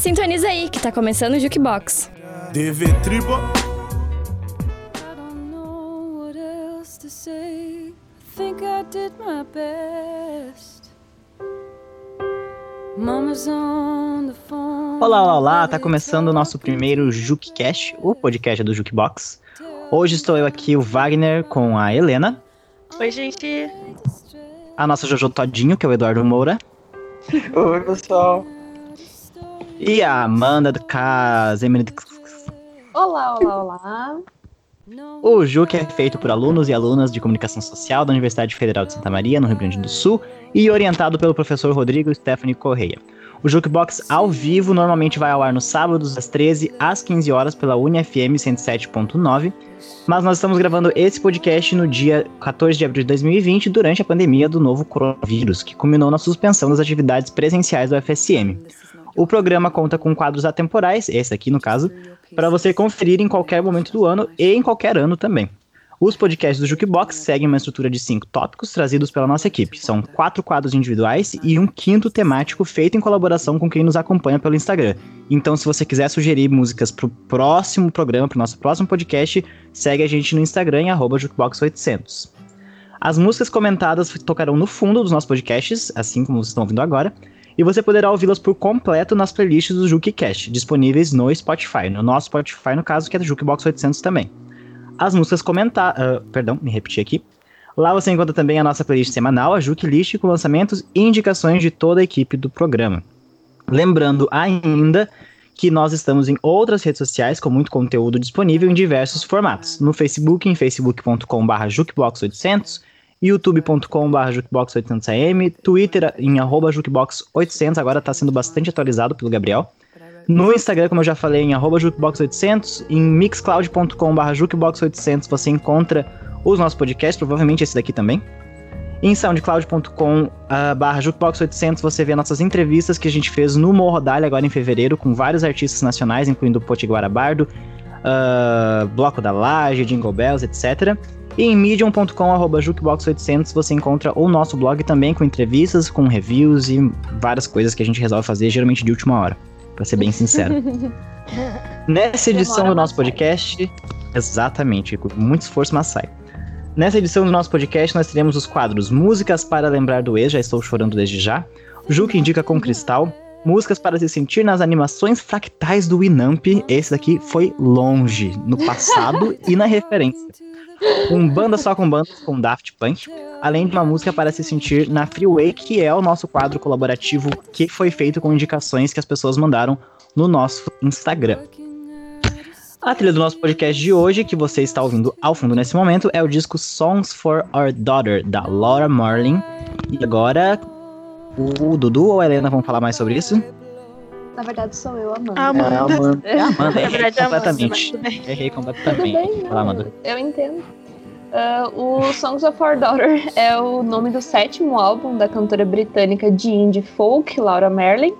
Sintoniza aí, que tá começando o Jukebox. DV Tribo. Olá, olá, olá! Tá começando o nosso primeiro JukeCast, o podcast do Jukebox. Hoje estou eu aqui, o Wagner, com a Helena. Oi, gente! A nossa Jojo Todinho, que é o Eduardo Moura. Oi, pessoal! E a Amanda do Casemiro. Olá, olá, olá. O JUC é feito por alunos e alunas de comunicação social da Universidade Federal de Santa Maria, no Rio Grande do Sul, e orientado pelo professor Rodrigo Stephanie Correia. O Jukebox ao vivo normalmente vai ao ar nos sábados, às 13 às 15 horas, pela UniFM 107.9. Mas nós estamos gravando esse podcast no dia 14 de abril de 2020, durante a pandemia do novo coronavírus, que culminou na suspensão das atividades presenciais do FSM. O programa conta com quadros atemporais, esse aqui no caso, para você conferir em qualquer momento do ano e em qualquer ano também. Os podcasts do Jukebox seguem uma estrutura de cinco tópicos trazidos pela nossa equipe. São quatro quadros individuais e um quinto temático feito em colaboração com quem nos acompanha pelo Instagram. Então, se você quiser sugerir músicas para o próximo programa, para o nosso próximo podcast, segue a gente no Instagram em Jukebox800. As músicas comentadas tocarão no fundo dos nossos podcasts, assim como vocês estão ouvindo agora, e você poderá ouvi-las por completo nas playlists do JukeCast, disponíveis no Spotify, no nosso Spotify, no caso, que é do Jukebox 800 também. As músicas comentadas. Uh, perdão, me repetir aqui. Lá você encontra também a nossa playlist semanal, a Juke List, com lançamentos e indicações de toda a equipe do programa. Lembrando ainda que nós estamos em outras redes sociais com muito conteúdo disponível em diversos formatos. No Facebook, em facebook.com.br jukebox800, youtube.com.br jukebox800am, Twitter em arroba jukebox800, agora está sendo bastante atualizado pelo Gabriel. No Instagram, como eu já falei, em arroba jukebox800, em mixcloud.com.br jukebox800 você encontra os nossos podcasts, provavelmente esse daqui também. Em soundcloud.com uh, jukebox800 você vê nossas entrevistas que a gente fez no Morro Dália agora em fevereiro com vários artistas nacionais, incluindo o Potiguara Bardo, uh, Bloco da Laje, Jingle Bells, etc. E em medium.com, arroba jukebox800, você encontra o nosso blog também com entrevistas, com reviews e várias coisas que a gente resolve fazer, geralmente de última hora, para ser bem sincero. Nessa edição Demora do nosso podcast, exatamente, com muito esforço, mas sai. Nessa edição do nosso podcast, nós teremos os quadros Músicas para Lembrar do Ex, já estou chorando desde já, Ju que indica com cristal, Músicas para se sentir nas animações fractais do Winamp, esse daqui foi longe, no passado e na referência um banda só com bandas com Daft Punk, além de uma música para se sentir na Freeway, que é o nosso quadro colaborativo que foi feito com indicações que as pessoas mandaram no nosso Instagram. A trilha do nosso podcast de hoje, que você está ouvindo ao fundo nesse momento, é o disco Songs for Our Daughter, da Laura Marlin. E agora, o Dudu ou a Helena vão falar mais sobre isso? Na verdade, sou eu, Amanda. Amanda. É, Amanda. É, Amanda. Na verdade, completamente. Amanda, Errei completamente. Bem, Fala, Amanda. Eu entendo. Uh, o Songs of Our Daughter é o nome do sétimo álbum da cantora britânica de indie folk, Laura Merlin.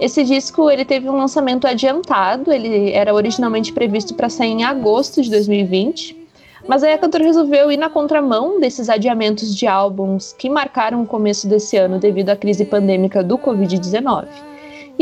Esse disco ele teve um lançamento adiantado, ele era originalmente previsto para sair em agosto de 2020, mas aí a cantora resolveu ir na contramão desses adiamentos de álbuns que marcaram o começo desse ano devido à crise pandêmica do Covid-19.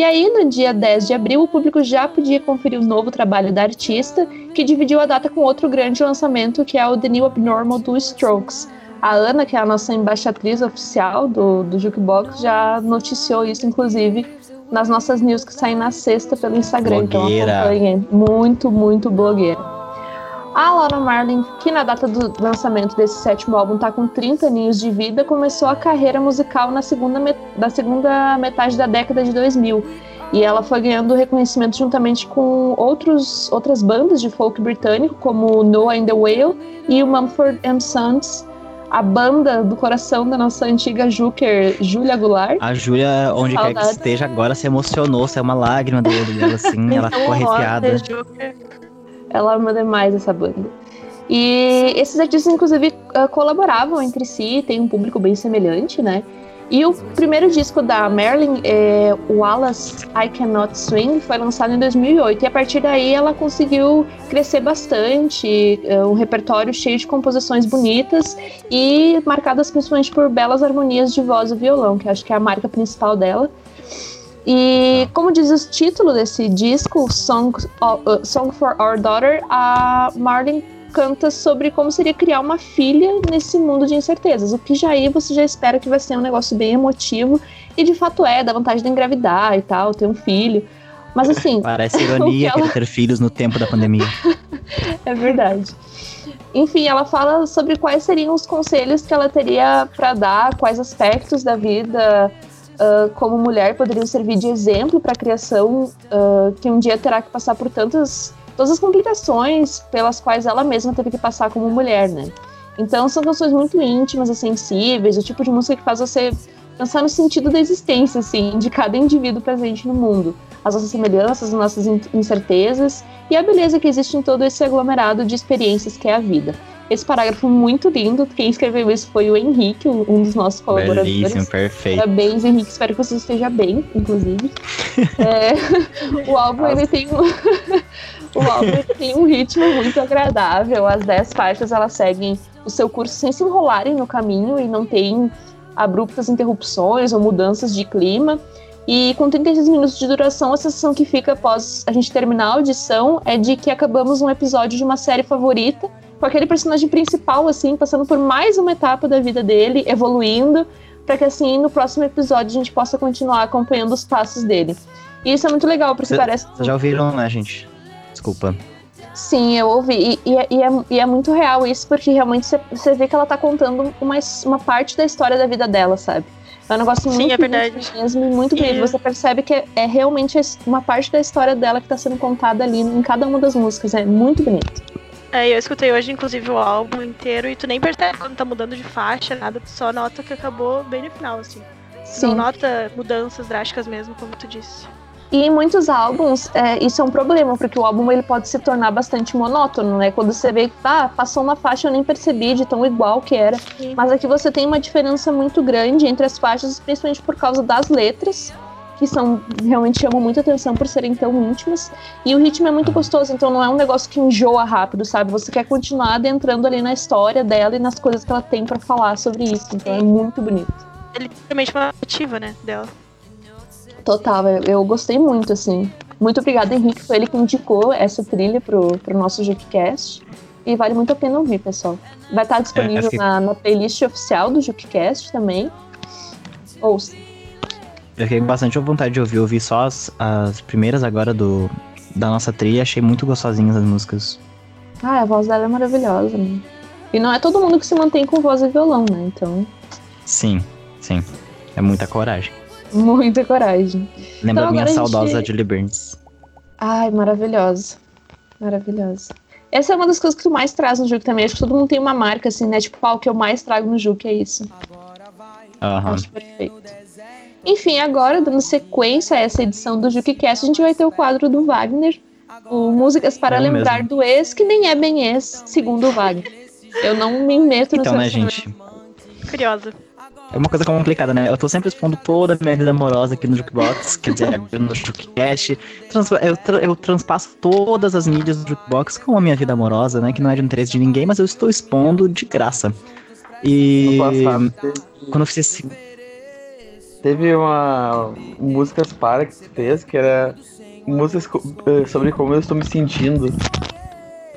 E aí, no dia 10 de abril, o público já podia conferir o novo trabalho da artista, que dividiu a data com outro grande lançamento, que é o The New Abnormal do Strokes. A Ana, que é a nossa embaixatriz oficial do, do Jukebox, já noticiou isso, inclusive, nas nossas news que saem na sexta pelo Instagram. Blogueira. Então acompanhem. Muito, muito blogueira. A Laura Marlin, que na data do lançamento desse sétimo álbum está com 30 aninhos de vida, começou a carreira musical na segunda, da segunda metade da década de 2000. E ela foi ganhando reconhecimento juntamente com outros, outras bandas de folk britânico, como Noah and the Whale e o Mumford Sons, a banda do coração da nossa antiga Juker, Júlia Goulart. A Júlia, onde quer que esteja agora, se emocionou, saiu uma lágrima olho dela, assim, ela ficou arrepiada. Ela ama demais essa banda. E esses artistas, inclusive, colaboravam entre si, tem um público bem semelhante, né? E o primeiro disco da Marilyn, é, Wallace I Cannot Swing, foi lançado em 2008. E a partir daí ela conseguiu crescer bastante, um repertório cheio de composições bonitas e marcadas principalmente por belas harmonias de voz e violão, que acho que é a marca principal dela. E como diz o título desse disco, Song, uh, Song for Our Daughter, a Marlene canta sobre como seria criar uma filha nesse mundo de incertezas. O que já aí você já espera que vai ser um negócio bem emotivo. E de fato é, dá vontade de engravidar e tal, ter um filho. Mas assim. Parece ironia ela... ter filhos no tempo da pandemia. é verdade. Enfim, ela fala sobre quais seriam os conselhos que ela teria para dar, quais aspectos da vida uh, como mulher poderiam servir de exemplo para a criação uh, que um dia terá que passar por tantas todas as complicações pelas quais ela mesma teve que passar como mulher, né? Então são canções muito íntimas e sensíveis, o tipo de música que faz você pensar no sentido da existência, assim, de cada indivíduo presente no mundo, as nossas semelhanças, as nossas incertezas e a beleza que existe em todo esse aglomerado de experiências que é a vida. Esse parágrafo muito lindo, quem escreveu isso foi o Henrique, um dos nossos colaboradores. Belíssimo, perfeito. Parabéns, Henrique, espero que você esteja bem, inclusive. é, o álbum, ele tem um... o álbum tem um ritmo muito agradável, as 10 faixas, elas seguem o seu curso sem se enrolarem no caminho e não tem abruptas interrupções ou mudanças de clima. E com 36 minutos de duração, a sensação que fica após a gente terminar a audição é de que acabamos um episódio de uma série favorita, com aquele personagem principal, assim, passando por mais uma etapa da vida dele, evoluindo, para que assim, no próximo episódio, a gente possa continuar acompanhando os passos dele. E isso é muito legal, porque Cê, parece. Vocês já ouviram, né, gente? Desculpa. Sim, eu ouvi. E, e, é, e, é, e é, muito real isso, porque realmente você vê que ela tá contando uma, uma parte da história da vida dela, sabe? É um negócio muito Sim, é verdade. mesmo e muito bonito. Você percebe que é, é, realmente uma parte da história dela que tá sendo contada ali em cada uma das músicas. É muito bonito. É, eu escutei hoje, inclusive, o álbum inteiro e tu nem percebe quando tá mudando de faixa, nada, tu só nota que acabou bem no final, assim. Sim. Não nota mudanças drásticas mesmo, como tu disse. E em muitos álbuns, é, isso é um problema, porque o álbum ele pode se tornar bastante monótono, né? Quando você vê que ah, passou uma faixa, eu nem percebi de tão igual que era. Sim. Mas aqui você tem uma diferença muito grande entre as faixas, principalmente por causa das letras, que são realmente chamam muita atenção por serem tão íntimas. E o ritmo é muito gostoso, então não é um negócio que enjoa rápido, sabe? Você quer continuar adentrando ali na história dela e nas coisas que ela tem para falar sobre isso. Então é muito bonito. É literalmente uma ativa, né, dela. Total, eu, eu, gostei muito, assim. Muito obrigada, Henrique. Foi ele que indicou essa trilha pro, pro nosso JukeCast. E vale muito a pena ouvir, pessoal. Vai estar disponível é, na, na, playlist oficial do JukeCast também. Ouça. Eu fiquei com bastante vontade de ouvir. Eu ouvi só as, as primeiras agora do, da nossa trilha. Achei muito gostosinhas as músicas. Ah, a voz dela é maravilhosa, né? E não é todo mundo que se mantém com voz e violão, né? Então. Sim, sim. É muita coragem. Muita coragem. Lembra então, minha saudosa gente... Julie Burns. Ai, maravilhosa. Maravilhosa. Essa é uma das coisas que tu mais traz no Juke também. Acho que todo mundo tem uma marca, assim, né? Tipo, qual que eu mais trago no Juke é isso. Uhum. Acho perfeito. Enfim, agora, dando sequência a essa edição do JukeCast, a gente vai ter o quadro do Wagner. O Músicas para é lembrar mesmo. do ex, que nem é bem ex, segundo o Wagner. Eu não me meto no Então, né, gente? Curiosa. É uma coisa complicada, né? Eu tô sempre expondo toda a minha vida amorosa aqui no Jukebox, quer dizer, no Jukecast. Eu, tra eu transpasso todas as mídias do Jukebox com a minha vida amorosa, né? Que não é de interesse de ninguém, mas eu estou expondo de graça. E quando eu fiz esse. Teve uma músicas para que tu fez, que era músicas eh, sobre como eu estou me sentindo.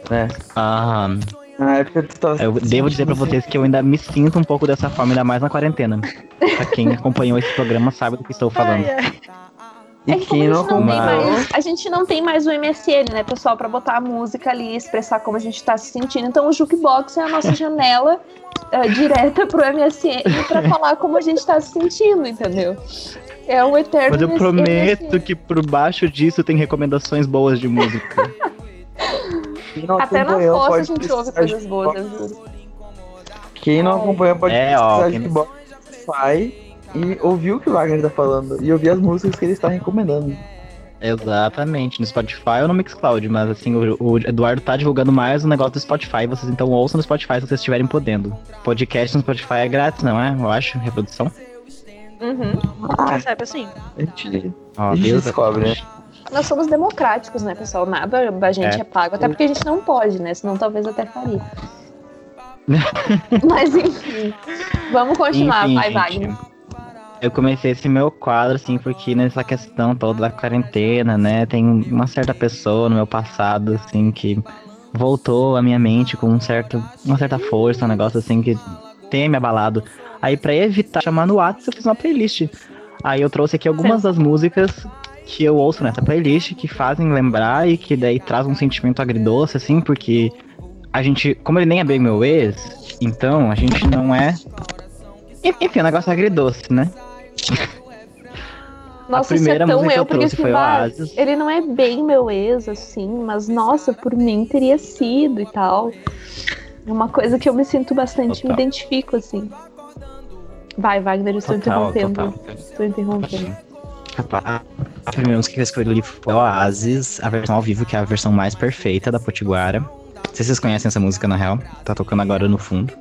Né? Ah. Na época tu tava Eu devo dizer pra vocês que eu ainda me sinto um pouco dessa forma, ainda mais na quarentena. pra quem acompanhou esse programa sabe do que estou falando. Ai, ai. E é que quem não, não mais, a gente não tem mais o MSN, né, pessoal, para botar a música ali, expressar como a gente tá se sentindo. Então o Jukebox é a nossa janela uh, direta pro MSN para falar como a gente tá se sentindo, entendeu? É o eterno Mas eu prometo MSN. que por baixo disso tem recomendações boas de música. Até na foto a gente ouve coisas boas. Quem não acompanha pode é, ó, quem... Spotify e ouvir o que o Wagner tá falando e ouvir as músicas que ele está recomendando. Exatamente, no Spotify ou no Mixcloud, mas assim, o, o, Eduardo tá divulgando mais o negócio do Spotify, vocês então ouçam no Spotify se vocês estiverem podendo. Podcast no Spotify é grátis, não é? Eu acho, reprodução. Uhum. Ah, sabe assim. A gente, a gente descobre, né? nós somos democráticos, né, pessoal? Nada da gente é, é pago, até porque a gente não pode, né? Senão talvez até faria. Mas enfim, vamos continuar, enfim, vai, gente. Wagner. Eu comecei esse meu quadro, assim, porque nessa questão toda da quarentena, né, tem uma certa pessoa no meu passado, assim, que voltou à minha mente com um certo, uma certa força, um negócio assim que tem me abalado. Aí, pra evitar chamar no WhatsApp, eu fiz uma playlist. Aí eu trouxe aqui algumas das músicas que eu ouço nessa playlist que fazem lembrar e que daí traz um sentimento agridoce, assim, porque a gente, como ele nem é bem meu ex, então a gente não é. Enfim, o negócio é agridoce, né? Nossa, isso é tão eu, porque tipo, ah, ele não é bem meu ex, assim, mas nossa, por mim teria sido e tal. É uma coisa que eu me sinto bastante, total. me identifico, assim. Vai, Wagner, eu estou total, interrompendo. Total. Estou interrompendo. A primeira música que eu escolhi foi Oasis, a versão ao vivo, que é a versão mais perfeita da Potiguara. Não sei se vocês conhecem essa música, na real. Tá tocando agora no fundo.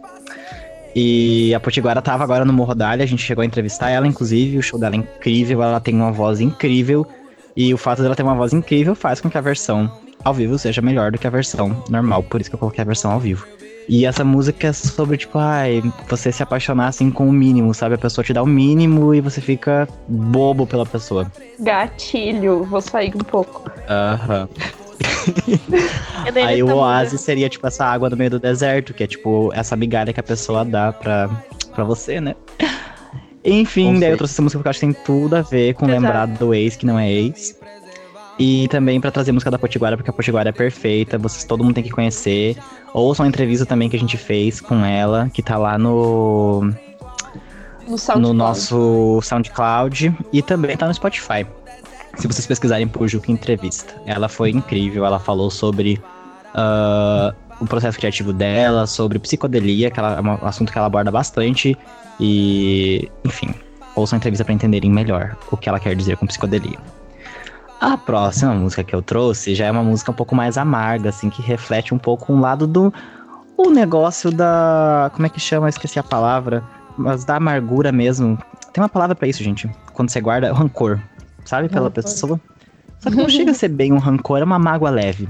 E a Potiguara tava agora no Morro Dália, a gente chegou a entrevistar ela, inclusive, o show dela é incrível, ela tem uma voz incrível. E o fato dela ter uma voz incrível faz com que a versão ao vivo seja melhor do que a versão normal, por isso que eu coloquei a versão ao vivo. E essa música é sobre, tipo, ai, você se apaixonar assim com o mínimo, sabe? A pessoa te dá o mínimo e você fica bobo pela pessoa. Gatilho, vou sair um pouco. Aham. Aí o oásis seria tipo essa água no meio do deserto, que é tipo essa migalha que a pessoa dá pra, pra você, né? Enfim, daí eu trouxe essa música porque eu acho que tem tudo a ver com Exato. lembrar do ex que não é ex. E também para trazer música da Potiguara, porque a Potiguara é perfeita, vocês todo mundo tem que conhecer. Ouçam a entrevista também que a gente fez com ela, que tá lá no. No, no nosso SoundCloud e também tá no Spotify se vocês pesquisarem por Juca Entrevista. Ela foi incrível, ela falou sobre uh, o processo criativo dela, sobre psicodelia, que ela, é um assunto que ela aborda bastante. E, enfim, ouçam a entrevista para entenderem melhor o que ela quer dizer com psicodelia. A próxima música que eu trouxe já é uma música um pouco mais amarga, assim, que reflete um pouco um lado do o negócio da. Como é que chama? Esqueci a palavra. Mas da amargura mesmo. Tem uma palavra para isso, gente. Quando você guarda rancor sabe? Pela rancor. pessoa. Só que não chega a ser bem um rancor, é uma mágoa leve.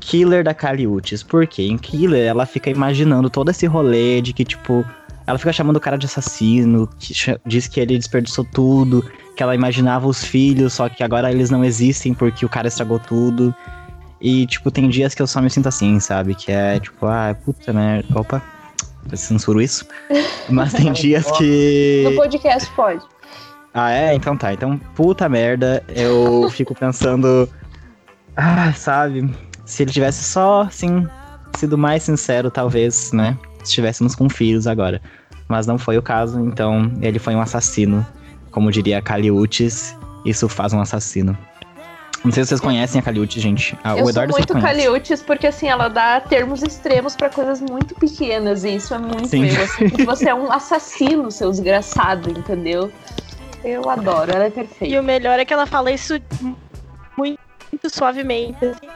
Killer da Kali Uchis. Por quê? Em Killer, ela fica imaginando todo esse rolê de que, tipo, ela fica chamando o cara de assassino, que diz que ele desperdiçou tudo, que ela imaginava os filhos, só que agora eles não existem porque o cara estragou tudo. E, tipo, tem dias que eu só me sinto assim, sabe? Que é, tipo, ah, puta merda. Opa, censuro isso. Mas tem dias que. No podcast pode. Ah, é? Então tá. Então, puta merda, eu fico pensando. Ah, sabe? Se ele tivesse só, assim, sido mais sincero, talvez, né? Estivéssemos com filhos agora. Mas não foi o caso, então ele foi um assassino. Como diria Caliutes, isso faz um assassino. Não sei se vocês conhecem a Caliutes, gente. Ah, eu o Eduardo sou muito Caliutes porque, assim, ela dá termos extremos para coisas muito pequenas. E isso é muito Sim. eu. Assim, você é um assassino, seu desgraçado, entendeu? Eu adoro, ela é perfeita. E o melhor é que ela fala isso muito, muito suavemente. Assim.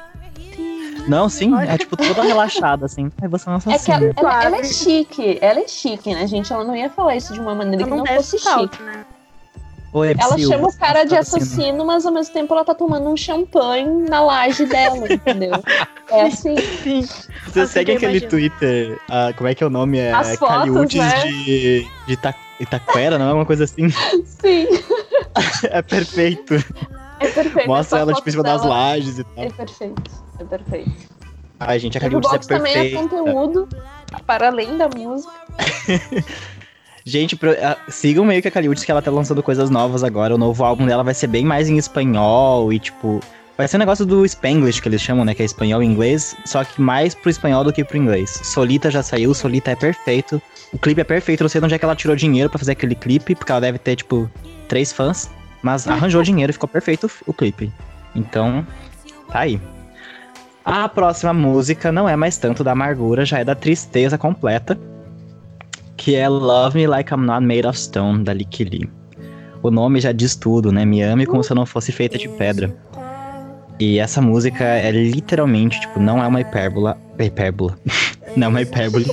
Não, sim, é tipo toda relaxada, assim. Aí você não é que ela, ela, ela, é chique, ela é chique, né, gente? Ela não ia falar isso de uma maneira ela que não, não fosse chique. Né? Oi, ela chama o cara de assassino, mas ao mesmo tempo ela tá tomando um champanhe na laje dela, entendeu? É assim. Sim. Você assim segue aquele imagino. Twitter, uh, como é que é o nome? É As fotos, né? de, de Itaquera, não é uma coisa assim? Sim. é perfeito. É perfeito. Mostra ela tipo em cima das lajes e tal. É perfeito. É perfeito. Ai, gente, a Caliutes é perfeita. também é conteúdo, para além da música. Gente, pro, sigam meio que a Caliutes que ela tá lançando coisas novas agora. O novo álbum dela vai ser bem mais em espanhol e, tipo. Vai ser um negócio do Spanglish que eles chamam, né? Que é espanhol e inglês. Só que mais pro espanhol do que pro inglês. Solita já saiu, Solita é perfeito. O clipe é perfeito. Não sei de onde é que ela tirou dinheiro para fazer aquele clipe, porque ela deve ter, tipo, três fãs. Mas arranjou dinheiro e ficou perfeito o clipe. Então, tá aí. A próxima música não é mais tanto da amargura, já é da tristeza completa que é Love Me Like I'm Not Made of Stone, da Licky Lee. O nome já diz tudo, né? Me ame como se eu não fosse feita de pedra. E essa música é literalmente, tipo, não é uma hipérbola. Hipérbola. não é uma hipérbole.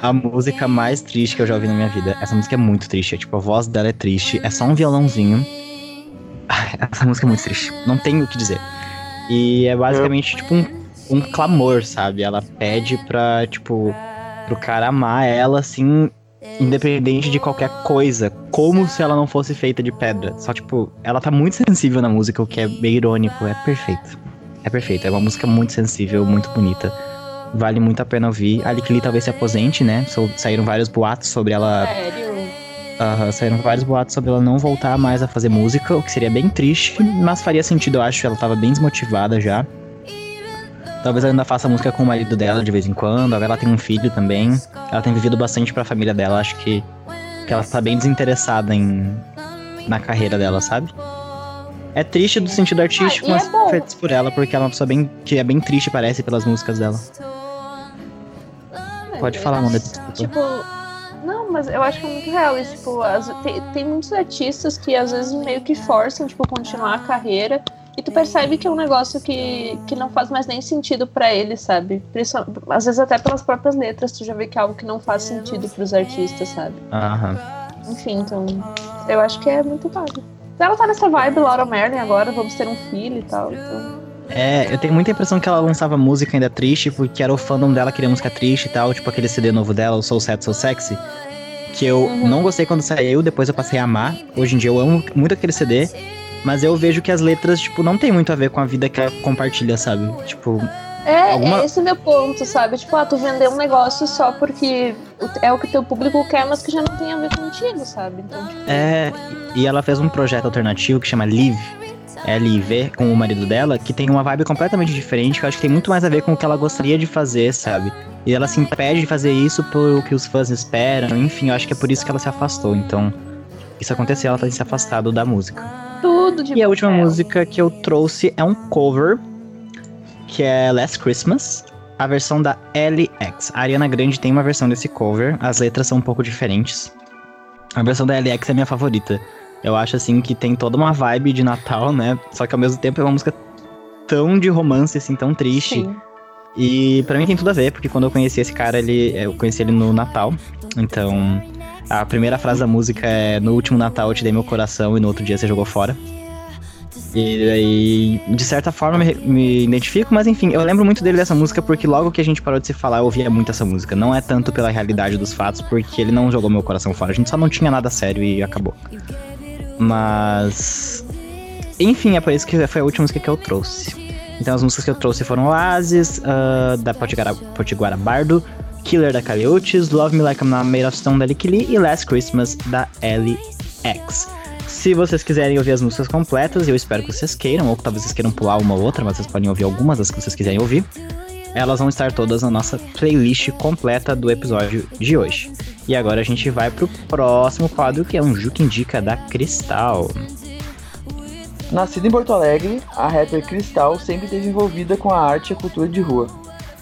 A música mais triste que eu já ouvi na minha vida. Essa música é muito triste. É, tipo, a voz dela é triste. É só um violãozinho. Essa música é muito triste. Não tenho o que dizer. E é basicamente, tipo, um, um clamor, sabe? Ela pede pra, tipo, pro cara amar ela, assim, independente de qualquer coisa, como se ela não fosse feita de pedra. Só, tipo, ela tá muito sensível na música, o que é bem irônico, é perfeito. É perfeito, é uma música muito sensível, muito bonita. Vale muito a pena ouvir. A Likili talvez se aposente, né? Saíram vários boatos sobre ela. Sério? Uh, saíram vários boatos sobre ela não voltar mais a fazer música, o que seria bem triste, mas faria sentido, eu acho. Ela tava bem desmotivada já. Talvez ela ainda faça música com o marido dela de vez em quando. Agora ela tem um filho também. Ela tem vivido bastante pra família dela. Acho que, que ela tá bem desinteressada em, na carreira dela, sabe? É triste do sentido artístico, ah, mas é por ela, porque ela é uma pessoa bem, que é bem triste, parece, pelas músicas dela. Pode falar, Amanda. Tipo, não, mas eu acho que é muito real isso. Tipo, as, tem, tem muitos artistas que às vezes meio que forçam, tipo, continuar a carreira e tu percebe que é um negócio que, que não faz mais nem sentido para eles, sabe? Às vezes até pelas próprias letras tu já vê que é algo que não faz sentido para os artistas, sabe? Aham. Enfim, então eu acho que é muito válido. Ela tá nessa vibe Laura Merlin agora, vamos ter um filho e tal, então... É, eu tenho muita impressão que ela lançava música ainda triste, porque era o fandom dela queria música triste e tal, tipo aquele CD novo dela, o Soul Sad, Soul Sexy, que eu uhum. não gostei quando saiu, depois eu passei a amar. Hoje em dia eu amo muito aquele CD, mas eu vejo que as letras, tipo, não tem muito a ver com a vida que ela compartilha, sabe? Tipo. É, alguma... é esse meu ponto, sabe? Tipo, ah, tu vender um negócio só porque é o que teu público quer, mas que já não tem a ver contigo, sabe? Então, tipo... É, e ela fez um projeto alternativo que chama Live, L-I-V, com o marido dela, que tem uma vibe completamente diferente, que eu acho que tem muito mais a ver com o que ela gostaria de fazer, sabe? E ela se impede de fazer isso pelo que os fãs esperam, enfim, eu acho que é por isso que ela se afastou. Então, isso aconteceu, ela tá se afastado da música. Tudo de E a última música que eu trouxe é um cover, que é Last Christmas, a versão da LX. A Ariana Grande tem uma versão desse cover, as letras são um pouco diferentes. A versão da LX é minha favorita. Eu acho assim que tem toda uma vibe de Natal, né? Só que ao mesmo tempo é uma música tão de romance, assim, tão triste. Sim. E para mim tem tudo a ver, porque quando eu conheci esse cara, ele, eu conheci ele no Natal. Então, a primeira frase da música é: No último Natal eu te dei meu coração e no outro dia você jogou fora. E aí, de certa forma, me, me, identifico, mas enfim, eu lembro muito dele dessa música porque logo que a gente parou de se falar, eu ouvia muito essa música. Não é tanto pela realidade dos fatos, porque ele não jogou meu coração fora. A gente só não tinha nada sério e acabou. Mas. Enfim, é por isso que foi a última música que eu trouxe. Então, as músicas que eu trouxe foram Oasis, uh, da Potiguara, Potiguara Bardo, Killer da Caliutes, Love Me Like I'm Not Made of Stone da Lick Lee e Last Christmas da LX. Se vocês quiserem ouvir as músicas completas, eu espero que vocês queiram, ou talvez vocês queiram pular uma ou outra, mas vocês podem ouvir algumas das que vocês quiserem ouvir. Elas vão estar todas na nossa playlist completa do episódio de hoje. E agora a gente vai pro próximo quadro, que é um Juque Indica da Cristal. Nascida em Porto Alegre, a rapper Cristal sempre esteve envolvida com a arte e a cultura de rua.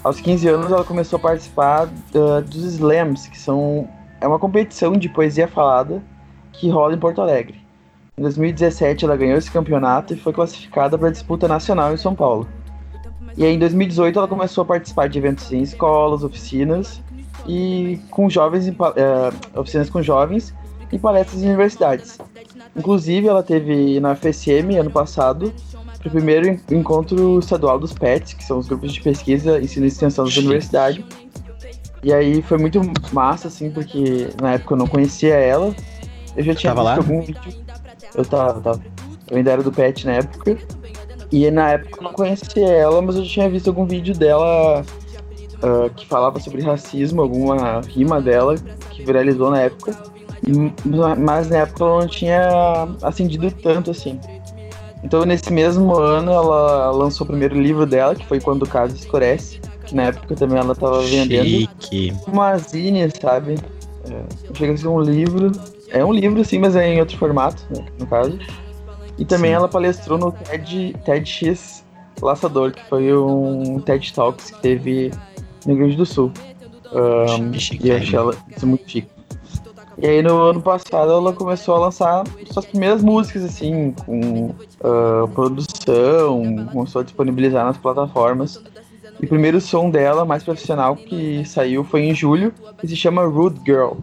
Aos 15 anos, ela começou a participar uh, dos slams, que são é uma competição de poesia falada que rola em Porto Alegre. Em 2017, ela ganhou esse campeonato e foi classificada para a disputa nacional em São Paulo. E aí, em 2018, ela começou a participar de eventos em escolas, oficinas e com jovens, uh, oficinas com jovens e palestras em universidades. Inclusive, ela teve na FSM ano passado para o primeiro encontro estadual dos PETs, que são os grupos de pesquisa, ensino e extensão da universidade. E aí foi muito massa, assim, porque na época eu não conhecia ela. Eu já tinha tava visto lá? algum vídeo. Eu tava, tava. Eu ainda era do PET na época. E na época eu não conhecia ela, mas eu já tinha visto algum vídeo dela uh, que falava sobre racismo, alguma rima dela que viralizou na época. Mas na época ela não tinha acendido tanto assim. Então, nesse mesmo ano, ela lançou o primeiro livro dela, que foi Quando o Caso Escurece, que na época também ela tava vendendo Chique. uma zine, sabe? É, chega a ser um livro. É um livro, sim, mas é em outro formato, né, no caso. E também sim. ela palestrou no TED, TEDx Laçador, que foi um TED Talks que teve no Rio Grande do Sul. Um, chique, e eu achei ela isso muito chique. E aí no ano passado ela começou a lançar suas primeiras músicas, assim, com uh, produção, começou a disponibilizar nas plataformas. E o primeiro som dela, mais profissional, que saiu foi em julho, que se chama Rude Girl.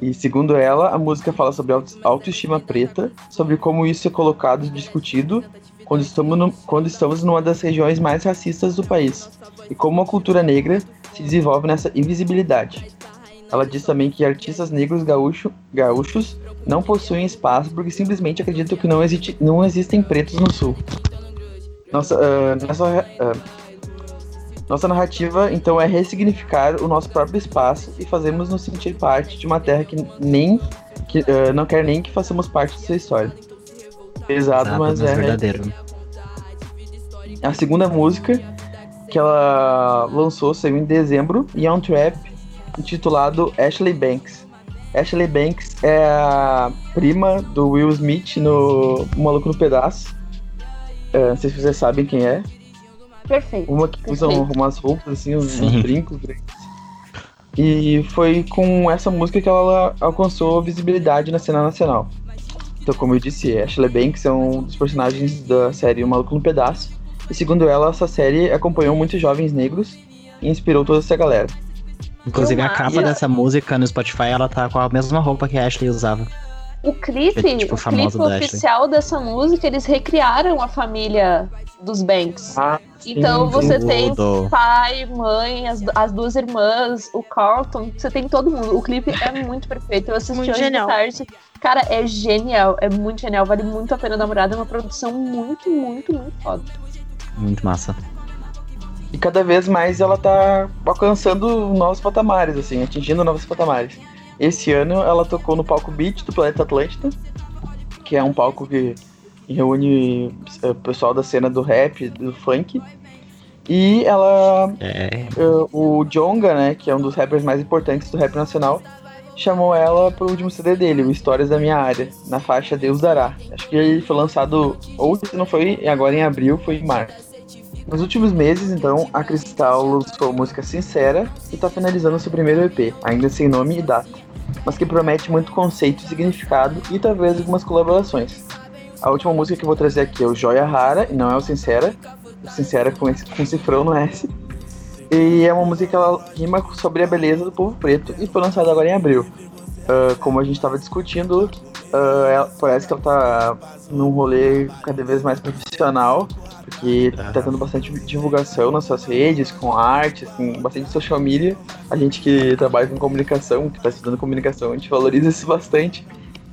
E segundo ela, a música fala sobre autoestima preta, sobre como isso é colocado e discutido quando estamos, no, quando estamos numa das regiões mais racistas do país, e como a cultura negra se desenvolve nessa invisibilidade. Ela diz também que artistas negros gaúcho, gaúchos não possuem espaço porque simplesmente acreditam que não, existe, não existem pretos no sul. Nossa, uh, nessa, uh, nossa narrativa, então, é ressignificar o nosso próprio espaço e fazermos nos sentir parte de uma terra que nem que, uh, não quer nem que façamos parte de sua história. Pesado, Exato, mas, mas é verdadeiro. a segunda música que ela lançou saiu em dezembro e é um trap intitulado Ashley Banks. Ashley Banks é a prima do Will Smith no Maluco no Pedaço. É, não sei se vocês sabem quem é. Perfeito. Uma que usa Perfeito. umas roupas assim, uns, uns brincos grandes. E foi com essa música que ela alcançou visibilidade na cena nacional. Então, como eu disse, Ashley Banks é um dos personagens da série O Maluco no Pedaço. E segundo ela, essa série acompanhou muitos jovens negros e inspirou toda essa galera. Inclusive, a capa dessa música no Spotify, ela tá com a mesma roupa que a Ashley usava. O clipe, É, tipo, o clipe oficial dessa música, eles recriaram a família dos Banks. Ah, Então sim, você sim. tem Tudo. pai, mãe, as, as duas irmãs, o Carlton, você tem todo mundo. O clipe é muito perfeito. Eu assisti Muito hoje genial. de tarde. Cara, é genial, é muito genial, vale muito a pena dar uma olhada. É uma produção muito, muito, muito foda. Muito massa. E cada vez mais ela tá alcançando novos patamares, assim, atingindo novos patamares. Esse ano ela tocou no palco Beat do Planeta Atlântida, que é um palco que reúne eh, o pessoal da cena do rap, do funk. E ela É, Uh, o Jonga, né, que é um dos rappers mais importantes do rap nacional, chamou ela pro último CD dele, o Histórias da Minha Área, na faixa Deus Dará. Acho que ele foi lançado, ou se não foi agora em abril, foi em março. Nos últimos meses, então, a Cristal lançou música Sincera e tá finalizando seu primeiro EP, ainda sem nome e data, mas que promete muito conceito e significado e talvez algumas colaborações. A última música que eu vou trazer aqui é o Joia Rara, e não é o Sincera, o Sincera com, esse, com cifrão no S. E é uma música que ela rima sobre a beleza do povo preto e foi lançada agora em abril. Ah, como a gente estava discutindo, ah, ela- parece que ela tá num rolê cada vez mais profissional, porque tá tendo bastante divulgação nas suas redes, com arte, assim, bastante social media. A gente que trabalha com comunicação, que tá estudando comunicação, a gente valoriza isso bastante.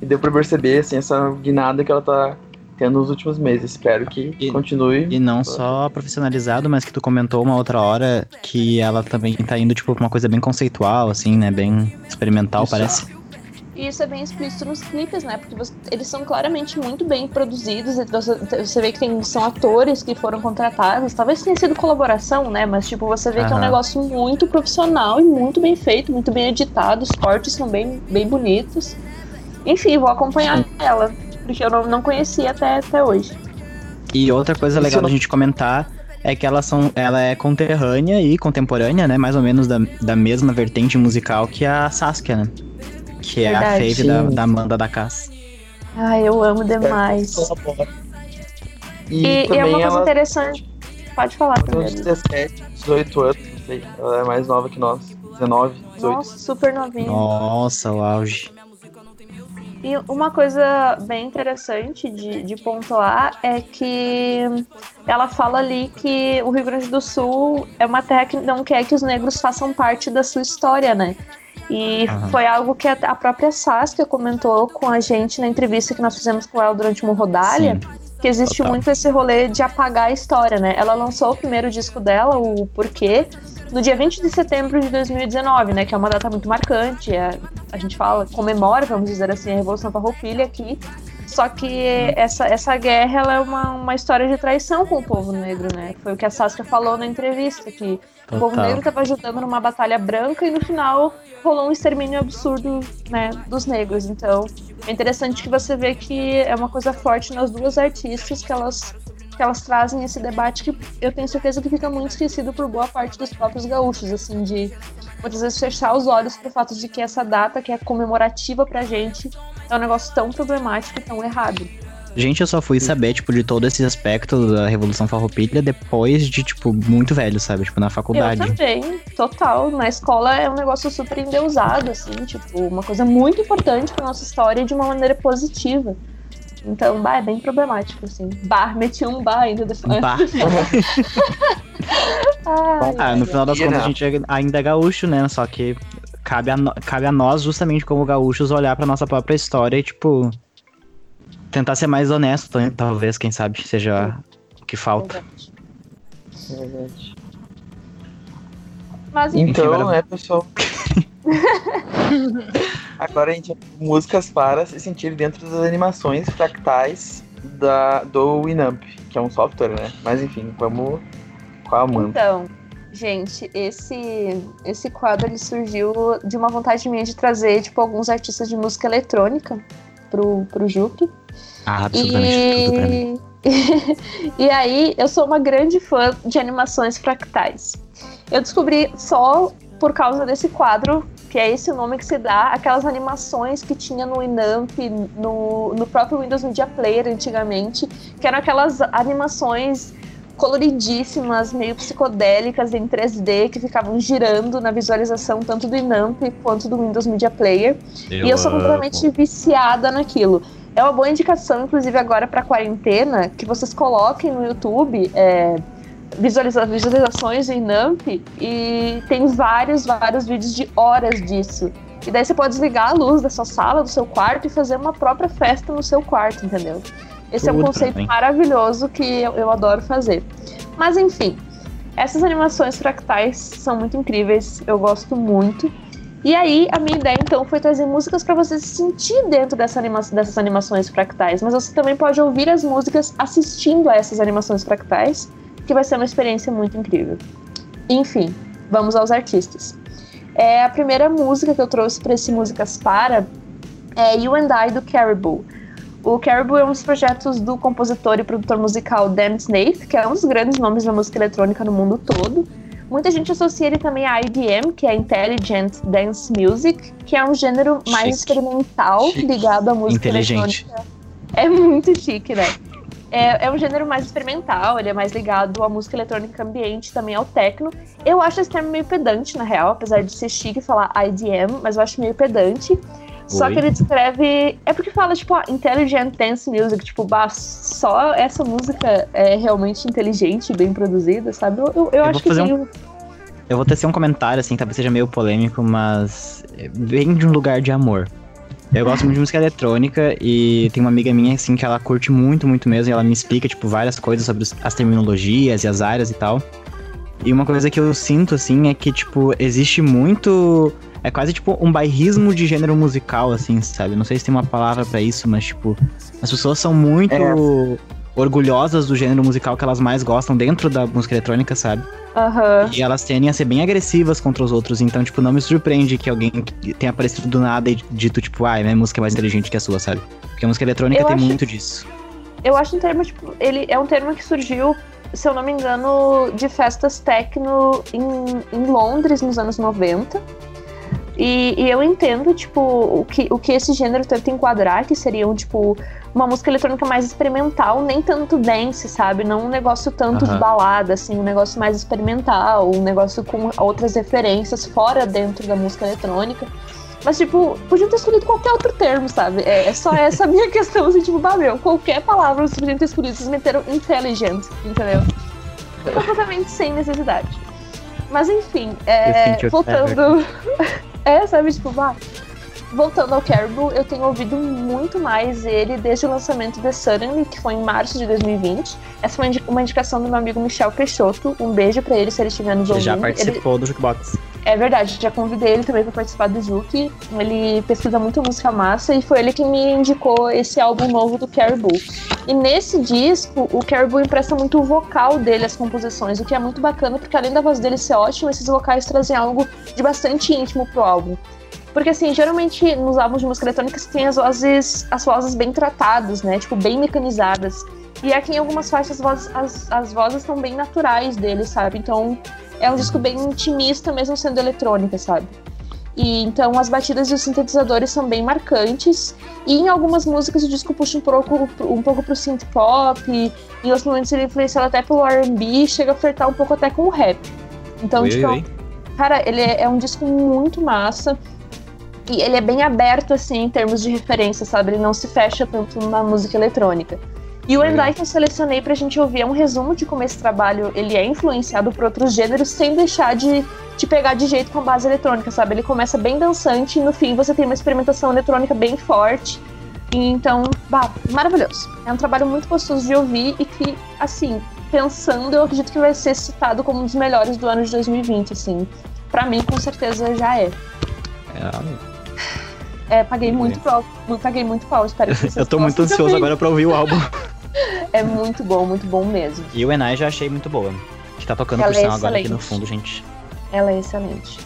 E deu pra perceber, assim, essa guinada que ela tá tendo nos últimos meses. Espero que E- continue. E não só profissionalizado, mas que tu comentou uma outra hora que ela também tá indo, tipo, pra uma coisa bem conceitual, assim, né? Bem experimental, Isso. parece. E isso é bem explícito nos clipes, né? Porque você- eles são claramente muito bem produzidos. Você, você vê que tem, são atores que foram contratados. Talvez tenha sido colaboração, né? Mas, tipo, você vê que é um negócio muito profissional e muito bem feito, muito bem editado. Os cortes são bem, bem bonitos. Enfim, vou acompanhar ela. Porque eu não, não conhecia até, até hoje. E outra coisa legal da gente comentar é que elas são, ela é conterrânea e contemporânea, né? Mais ou menos da, da mesma vertente musical que a Saskia, né? Que é a Verdade. fave da, da Amanda da Cass. Ai, eu amo demais. E, E, e é também uma coisa ela interessante. Pode falar tem uns também. 17, 18 anos, não sei. Ela é mais nova que nós. 19, 18. Nossa, super novinha. Nossa, o auge. E uma coisa bem interessante de, de pontuar é que ela fala ali que o Rio Grande do Sul é uma terra que não quer que os negros façam parte da sua história, né? E Aham. foi algo que a, a própria Saskia comentou com a gente na entrevista que nós fizemos com ela durante uma rodalha. Sim. que existe Total. muito esse rolê de apagar a história, né? Ela lançou o primeiro disco dela, o Porquê, no dia 20 de setembro de 2019, né? Que é uma data muito marcante. é- a gente fala, comemora, vamos dizer assim, a Revolução Farroupilha aqui. Só que essa, essa guerra ela é uma, uma história de traição com o povo negro, né? Foi o que a Saskia falou na entrevista, que o povo Total. negro estava ajudando numa batalha branca e no final rolou um extermínio absurdo, né, dos negros. Então, é interessante que você vê que é uma coisa forte nas duas artistas que elas que elas trazem esse debate que eu tenho certeza que fica muito esquecido por boa parte dos próprios gaúchos, assim, de muitas vezes fechar os olhos pro fato de que essa data que é comemorativa pra gente é um negócio tão problemático e tão errado. Gente, eu só fui saber, tipo, de todo esse aspecto da Revolução Farroupilha depois de, tipo, muito velho, sabe? Tipo, na faculdade. Eu também, total. Na escola é um negócio super endeusado, assim, tipo, uma coisa muito importante pra nossa história de uma maneira positiva. Então, bah, é bem problemático, assim. Bar, meti um bar ainda depois. Bah. Ai, Ah, no final das contas a gente ainda é gaúcho, né? Só que cabe a, no- cabe a nós, justamente como gaúchos, olhar pra nossa própria história e, tipo, tentar ser mais honesto, tal- talvez, quem sabe, seja o que falta. É verdade. Mas enfim, Então, agora- né, pessoal? Agora a gente ter músicas para se sentir dentro das animações fractais da, do Winamp, que é um software, né? Mas enfim, vamos com a Amanda. Então, gente, esse esse quadro ele surgiu de uma vontade minha de trazer tipo alguns artistas de música eletrônica pro pro Juque. Ah, absolutamente tudo pra mim. e aí, eu sou uma grande fã de animações fractais. Eu descobri só por causa desse quadro, que é esse o nome que se dá, aquelas animações que tinha no Winamp, no, no próprio Windows Media Player antigamente, que eram aquelas animações coloridíssimas, meio psicodélicas em 3D, que ficavam girando na visualização tanto do Winamp quanto do Windows Media Player. E eu sou completamente viciada naquilo. É uma boa indicação, inclusive agora para quarentena, que vocês coloquem no YouTube é, visualiza visualizações em NAMP e tem vários, vários vídeos de horas disso. E daí você pode desligar a luz da sua sala, do seu quarto e fazer uma própria festa no seu quarto, entendeu? Esse é um Tudo conceito bem. maravilhoso que eu, eu adoro fazer. Mas enfim, essas animações fractais são muito incríveis, eu gosto muito. E aí, a minha ideia então foi trazer músicas para você se sentir dentro dessa anima dessas animações fractais, mas você também pode ouvir as músicas assistindo a essas animações fractais, que vai ser uma experiência muito incrível. Enfim, vamos aos artistas. É, a primeira música que eu trouxe para esse Músicas Para é You and I do Caribou. O Caribou é um dos projetos do compositor e produtor musical Dan Snaith, que é um dos grandes nomes da música eletrônica no mundo todo. Muita gente associa ele também a IDM, que é Intelligent Dance Music, que é um gênero mais Chique. experimental Chique. ligado à música Inteligente. eletrônica. É muito chique, né? É, é um gênero mais experimental, ele é mais ligado à música eletrônica ambiente, também ao techno. Eu acho esse termo meio pedante, na real, apesar de ser chique falar IDM, mas eu acho meio pedante. Só Oi. que ele descreve. É porque fala, tipo, ah, Intelligent Dance Music, tipo, bah, só essa música é realmente inteligente bem produzida, sabe? Eu, eu, eu acho que tem um- Eu vou tecer um comentário, assim, talvez seja meio polêmico, mas vem de um lugar de amor. Eu gosto muito de música eletrônica e tem uma amiga minha, assim, que ela curte muito, muito mesmo, e ela me explica, tipo, várias coisas sobre as terminologias e as áreas e tal. E uma coisa que eu sinto, assim, é que, tipo, existe muito. É quase tipo um bairrismo de gênero musical, assim, sabe? Não sei se tem uma palavra pra isso, mas, tipo, as pessoas são muito É. orgulhosas do gênero musical que elas mais gostam dentro da música eletrônica, sabe? Aham. E elas tendem a ser bem agressivas contra os outros, então, tipo, não me surpreende que alguém tenha aparecido do nada e dito, tipo, ah, minha música é mais inteligente que a sua, sabe? Porque a música eletrônica Eu tem acho- muito disso. Eu acho um termo, tipo, ele é um termo que surgiu, se eu não me engano, de festas techno em, em Londres nos anos 90. E, e eu entendo, tipo, o que, o que esse gênero tenta enquadrar, que seriam, tipo, uma música eletrônica mais experimental, nem tanto dance, sabe? Não um negócio tanto de balada, assim, um negócio mais experimental, um negócio com outras referências fora dentro da música eletrônica. Mas, tipo, podiam ter escolhido qualquer outro termo, sabe? É, é só essa a minha questão, assim, tipo, bah, meu, qualquer palavra vocês podiam ter escolhido, vocês meteram intelligent, entendeu? Completamente sem necessidade. Mas, enfim, é, voltando... é, sabe, tipo, bah... Voltando ao Caribou, eu tenho ouvido muito mais ele desde o lançamento de Suddenly, que foi em março de 2020. Essa foi uma indi- uma indicação do meu amigo Michel Peixoto. Um beijo pra ele se ele estiver nos Ele ouvindo. já Ele- participou do Jukebox. É verdade, já convidei ele também para participar do Juke. Ele pesquisa muito música massa e foi ele que me indicou esse álbum novo do Caribou. E nesse disco, o Caribou empresta muito o vocal dele às composições, o que é muito bacana, porque além da voz dele ser ótima, esses vocais trazem algo de bastante íntimo pro álbum. Porque assim, geralmente nos álbuns de música eletrônica você tem as vozes, as vozes bem tratadas, né? Tipo, bem mecanizadas. E aqui em algumas faixas as vozes, as, as vozes estão bem naturais dele, sabe? Então é um disco bem intimista, mesmo sendo eletrônica, sabe? E então as batidas e os sintetizadores são bem marcantes. E em algumas músicas o disco puxa um pouco, um pouco pro synth pop. E em outros momentos ele é influenciado até pelo R&B, chega a flertar um pouco até com o rap. Então, Oi, tipo, oi. Cara, ele é, é um disco muito massa. E ele é bem aberto, assim, em termos de referência, sabe? Ele não se fecha tanto na música eletrônica. E o Endai que eu selecionei pra gente ouvir é um resumo de como esse trabalho ele é influenciado por outros gêneros sem deixar de te pegar de jeito com a base eletrônica, sabe? Ele começa bem dançante e no fim você tem uma experimentação eletrônica bem forte. Então, bah, maravilhoso. É um trabalho muito gostoso de ouvir e que, assim, pensando, eu acredito que vai ser citado como um dos melhores do ano de 2020, assim. Pra mim, com certeza, já é. É, é paguei muito pau, paguei muito pau, espero que vocês Eu tô muito ansioso também. agora pra ouvir o álbum. é muito bom, muito bom mesmo. E o Enai já achei muito boa. Que tá tocando Ela por é agora aqui no fundo, gente. Ela é excelente.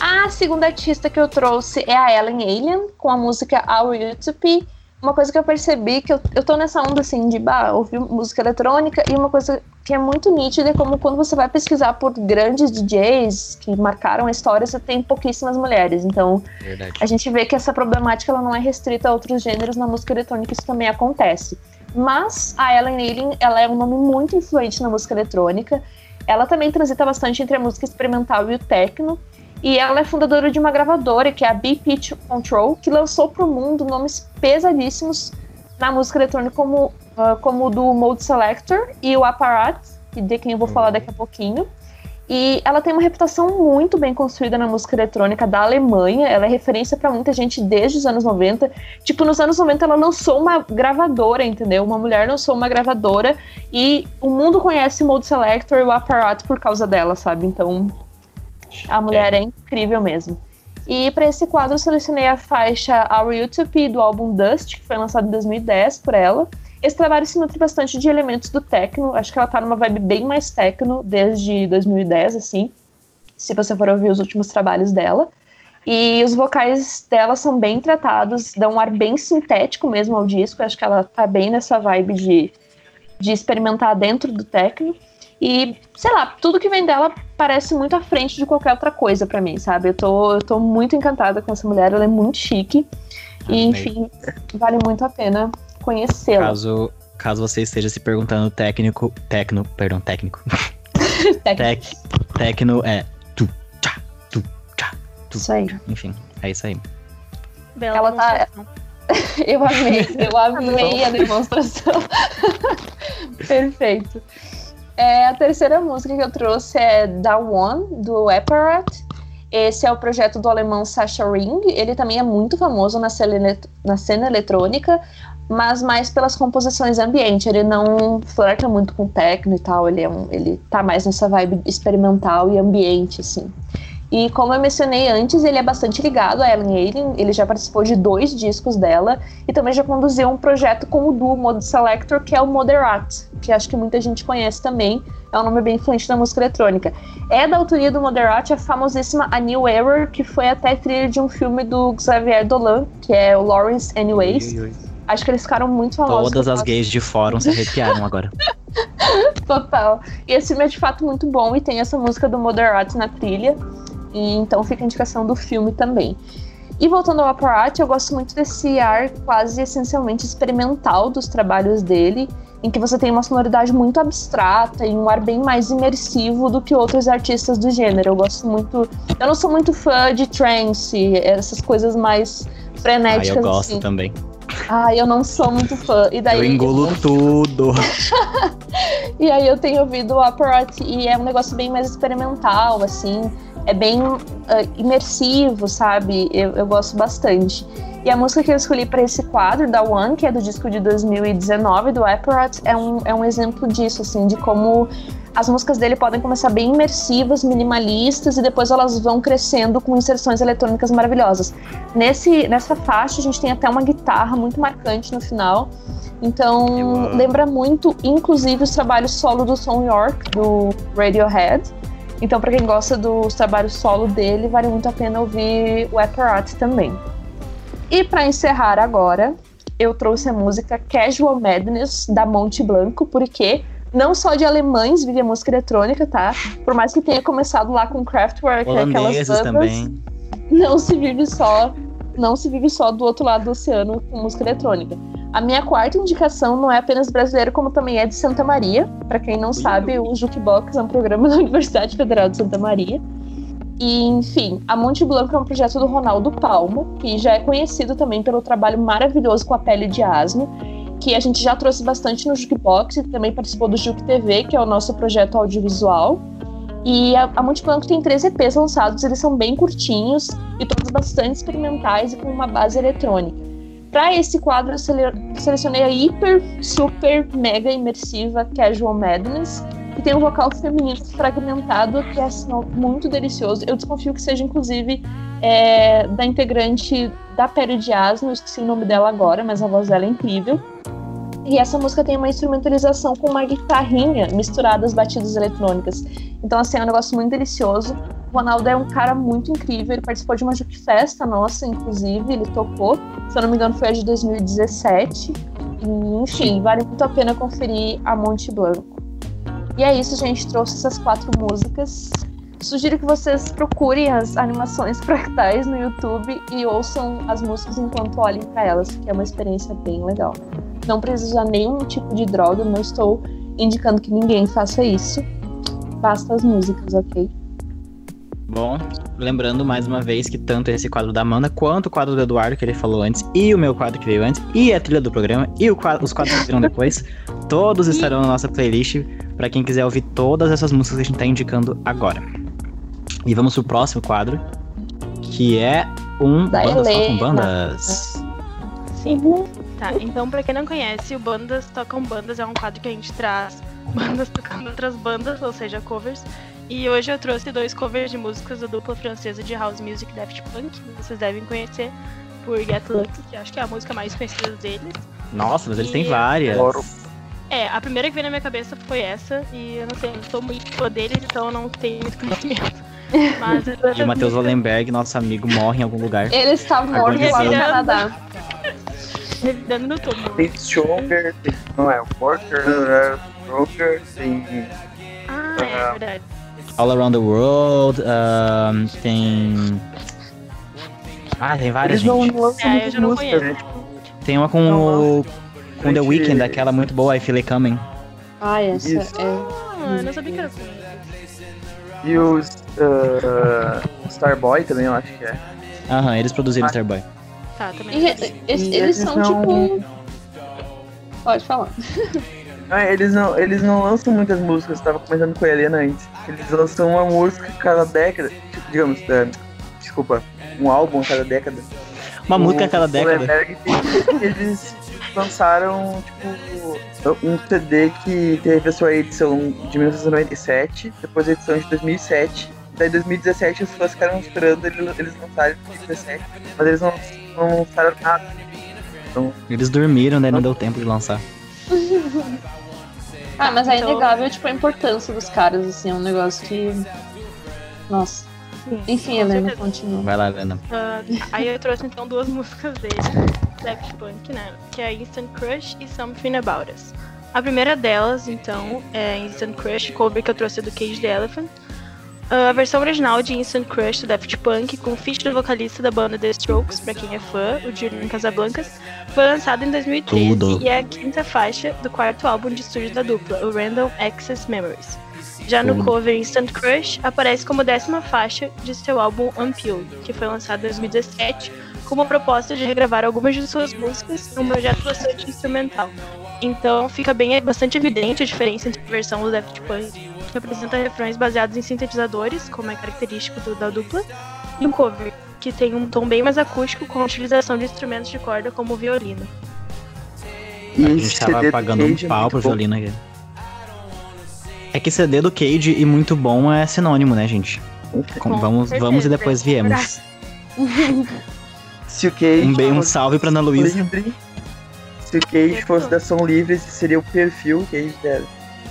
A segunda artista que eu trouxe é a Ellen Alien, com a música Our Utopia. Uma coisa que eu percebi, que eu, eu tô nessa onda assim de bah, ouvir música eletrônica, e uma coisa que é muito nítida é como quando você vai pesquisar por grandes DJs que marcaram a história, você tem pouquíssimas mulheres. Então, Verdade. a gente vê que essa problemática ela não é restrita a outros gêneros na música eletrônica, isso também acontece. Mas a Ellen Alien, ela é um nome muito influente na música eletrônica. Ela também transita bastante entre a música experimental e o techno. E ela é fundadora de uma gravadora, que é a B-Pitch Control, que lançou para o mundo nomes pesadíssimos na música eletrônica, como, uh, como o do Mode Selector e o Apparat, de quem eu vou falar daqui a pouquinho. E ela tem uma reputação muito bem construída na música eletrônica da Alemanha. Ela é referência para muita gente desde os anos 90. Tipo, nos anos 90 ela lançou uma gravadora, entendeu? Uma mulher lançou uma gravadora e o mundo conhece o Mode Selector e o Apparat por causa dela, sabe? Então, a mulher é, é incrível mesmo. E para esse quadro eu selecionei a faixa Our Utopia do álbum Dust, que foi lançado em 2010 por ela. Esse trabalho se nutre bastante de elementos do techno, acho que ela tá numa vibe bem mais techno desde 2010, assim, se você for ouvir os últimos trabalhos dela. E os vocais dela são bem tratados, dão um ar bem sintético mesmo ao disco, acho que ela tá bem nessa vibe de, de experimentar dentro do techno. E, sei lá, tudo que vem dela parece muito à frente de qualquer outra coisa para mim, sabe? Eu tô, eu tô muito encantada com essa mulher, ela é muito chique. E, enfim, vale muito a pena conhecê-la. Caso, caso você esteja se perguntando técnico, tecno, perdão, técnico. Tec, tecno é tu, tchá, tu, tchá, tu. Isso aí. Enfim, é isso aí. Bela ela tá. eu amei, eu amei a demonstração. Perfeito. É, a terceira música que eu trouxe é Da One, do Apparat. Esse é o projeto do alemão Sasha Ring. Ele também é muito famoso na cena, na cena eletrônica, mas mais pelas composições ambiente. Ele não flerta muito com techno e tal. Ele, é um, ele tá mais nessa vibe experimental e ambiente, assim. E como eu mencionei antes, ele é bastante ligado a Ellen Alien, ele já participou de dois discos dela e também já conduziu um projeto com o duo Mode Selector, que é o Moderat, que acho que muita gente conhece também, é um nome bem influente da música eletrônica. É da autoria do Moderat a famosíssima A New Error, que foi até trilha de um filme do Xavier Dolan, que é o Lawrence Anyways. Ui. Acho que eles ficaram muito famosos. Todas as gays de fórum se arrepiaram agora. Total. E esse filme é de fato muito bom e tem essa música do Moderat na trilha. E então fica a indicação do filme também. E voltando ao Apparat, eu gosto muito desse ar quase essencialmente experimental dos trabalhos dele, em que você tem uma sonoridade muito abstrata e um ar bem mais imersivo do que outros artistas do gênero. Eu gosto muito. Eu não sou muito fã de trance, essas coisas mais frenéticas. Ah, eu gosto assim. também. Ah, eu não sou muito fã. E daí, eu engulo eu... tudo. e aí eu tenho ouvido o Apparat e é um negócio bem mais experimental, assim é bem uh, imersivo, sabe? Eu, eu gosto bastante. E a música que eu escolhi para esse quadro, da One, que é do disco de 2019, do Apparat, é um, é um exemplo disso, assim, de como as músicas dele podem começar bem imersivas, minimalistas, e depois elas vão crescendo com inserções eletrônicas maravilhosas. Nesse, nessa faixa, a gente tem até uma guitarra muito marcante no final. Então, lembra muito, inclusive, os trabalhos solo do Tom York, do Radiohead. Então, para quem gosta dos trabalhos solo dele, vale muito a pena ouvir o Apparat também. E para encerrar agora, eu trouxe a música Casual Madness da Monte Blanco, porque não só de alemães vive a música eletrônica, tá? Por mais que tenha começado lá com Kraftwerk, aquelas bandas, também. não se vive só, não se vive só do outro lado do oceano com música eletrônica. A minha quarta indicação não é apenas brasileira, como também é de Santa Maria. Para quem não sabe, o Jukebox é um programa da Universidade Federal de Santa Maria. E, enfim, a Monte Blanco é um projeto do Ronaldo Palmo, que já é conhecido também pelo trabalho maravilhoso com a pele de asno. Que a gente já trouxe bastante no Jukebox e também participou do Juke TV, que é o nosso projeto audiovisual. E a, a Monte tem três EPs lançados, eles são bem curtinhos e todos bastante experimentais e com uma base eletrônica. Para esse quadro, eu sele selecionei a hiper, super, mega imersiva Casual Madness, que tem um vocal feminino fragmentado que é assim, muito delicioso. Eu desconfio que seja, inclusive, é, da integrante da Perry Jazz, não esqueci o nome dela agora, mas a voz dela é incrível. E essa música tem uma instrumentalização com uma guitarrinha misturada às batidas eletrônicas. Então, assim, é um negócio muito delicioso. O Ronaldo é um cara muito incrível. Ele participou de uma Juke Festa nossa, inclusive. Ele tocou. Se eu não me engano, foi a de 2017. E, enfim, vale muito a pena conferir a Monte Blanco. E é isso, gente. Trouxe essas quatro músicas. Sugiro que vocês procurem as animações fractais no YouTube e ouçam as músicas enquanto olhem para elas, que é uma experiência bem legal. Não precisa usar nenhum tipo de droga, não estou indicando que ninguém faça isso. Basta as músicas, ok? Bom, lembrando mais uma vez que tanto esse quadro da Amanda quanto o quadro do Eduardo que ele falou antes, e o meu quadro que veio antes, e a trilha do programa, e quadro, os quadros que virão depois, todos estarão na nossa playlist para quem quiser ouvir todas essas músicas que a gente está indicando agora. E vamos pro próximo quadro, que é um Da Bandas Tocam Helena. Bandas. Sim. Tá, então pra quem não conhece, o Bandas Tocam Bandas é um quadro que a gente traz bandas tocando outras bandas, ou seja, covers. E hoje eu trouxe dois covers de músicas da dupla francesa de house music Daft Punk, que vocês devem conhecer por Get Lucky, que acho que é a música mais conhecida deles. Nossa, mas eles têm várias. É, a primeira que veio na minha cabeça foi essa, e eu não sei, eu não sou muito fã deles, então eu não tenho muito conhecimento. Mas E o Matheus Wallenberg, nosso amigo, morre em algum lugar. Ele está morto lá no. Canadá. revidando no túmulo. Tem Stronger, tem, não é, Worker, é, Stronger, tem. Ah, é verdade. All Around the World, ahn, tem. Ah, tem várias, Eles não gente. lançam É, eu já não conheço. né? Tipo, Tem uma com Não, o. Com The gente- Weeknd, aquela muito boa, I Feel It Coming. Ah, essa Isso. é. Ah, eu não sabia que era assim. E os uh, Starboy também, eu acho que é. Aham, eles produziram Starboy. Tá, também. E, sabia. e- eles, eles são não- tipo. Pode falar. Não, eles, não, eles não lançam muitas músicas, eu tava comentando com a Helena antes. Eles lançam uma música cada década, tipo, digamos, é, desculpa, um álbum a cada década. Uma música a cada O década. Eles lançaram, tipo, um CD que teve a sua edição de 1997, depois a edição de 2007. Daí em 2017 as pessoas ficaram esperando eles, eles lançarem em 2017, mas eles não, não nada. Eles dormiram, né? Não deu tempo de lançar. Ah, mas é Então- inegável, tipo, a importância dos caras, assim, é um negócio que. Nossa. Enfim, com Helena, certeza. continua. Vai lá, Helena. Ah, aí eu trouxe então duas músicas dele, Daft Punk, né? Que é Instant Crush e Something About Us. A primeira delas, então, é Instant Crush, cover que eu trouxe do Cage the Elephant. Ah, a versão original de Instant Crush do Daft Punk, com feat do vocalista da banda The Strokes, pra quem é fã, o Julian Casablancas, foi lançada em 2013 Tudo. e é a quinta faixa do quarto álbum de estúdio da dupla, o Random Access Memories. Já no Tudo. cover Instant Crush, aparece como décima faixa de seu álbum Unpeeled, que foi lançado em 2017, com uma proposta de regravar algumas de suas músicas num projeto bastante instrumental. Então fica bem bastante evidente a diferença entre a versão do Daft Punk, que apresenta refrões baseados em sintetizadores, como é característico do- da dupla, e o cover, que tem um tom bem mais acústico com a utilização de instrumentos de corda como o violino. E A gente tava pagando um é pau pro bom. violino aqui. É que CD do Cage e muito bom é sinônimo, né, gente? Com- vamos, certeza, vamos e depois viemos. Se o Cage Um bem, um salve pra Ana Luísa. livre, se o Cage fosse da Som Livre, esse seria o perfil Cage dela.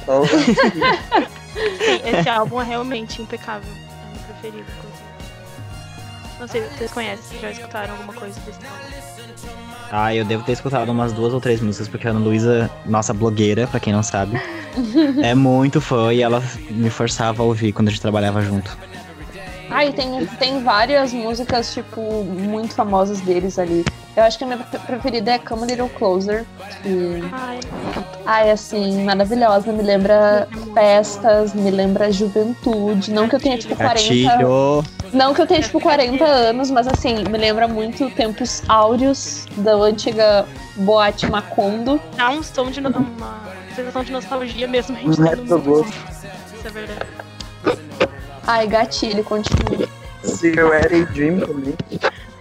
Só o- Sim, esse álbum é realmente impecável. É meu preferido, inclusive. Não sei se vocês conhecem, já escutaram alguma coisa desse álbum. Ah, eu devo ter escutado umas duas ou três músicas, porque a Ana Luísa, nossa blogueira, pra quem não sabe, é muito fã e ela me forçava a ouvir quando a gente trabalhava junto. Ah, e tem, tem várias músicas, tipo, muito famosas deles ali. Eu acho que a minha pre- preferida é Come a Little Closer. Que... Ai, assim, maravilhosa. Me lembra festas, me lembra juventude. Não que eu tenha, tipo, 40. Gatilho! Não que eu tenha, tipo, 40 anos, mas assim, me lembra muito tempos áureos da antiga boate Macondo. Dá um tom de uma sensação de nostalgia mesmo. A gente Um tá no. Isso é verdade. Ai, gatilho, continua. Silhouette Dream também.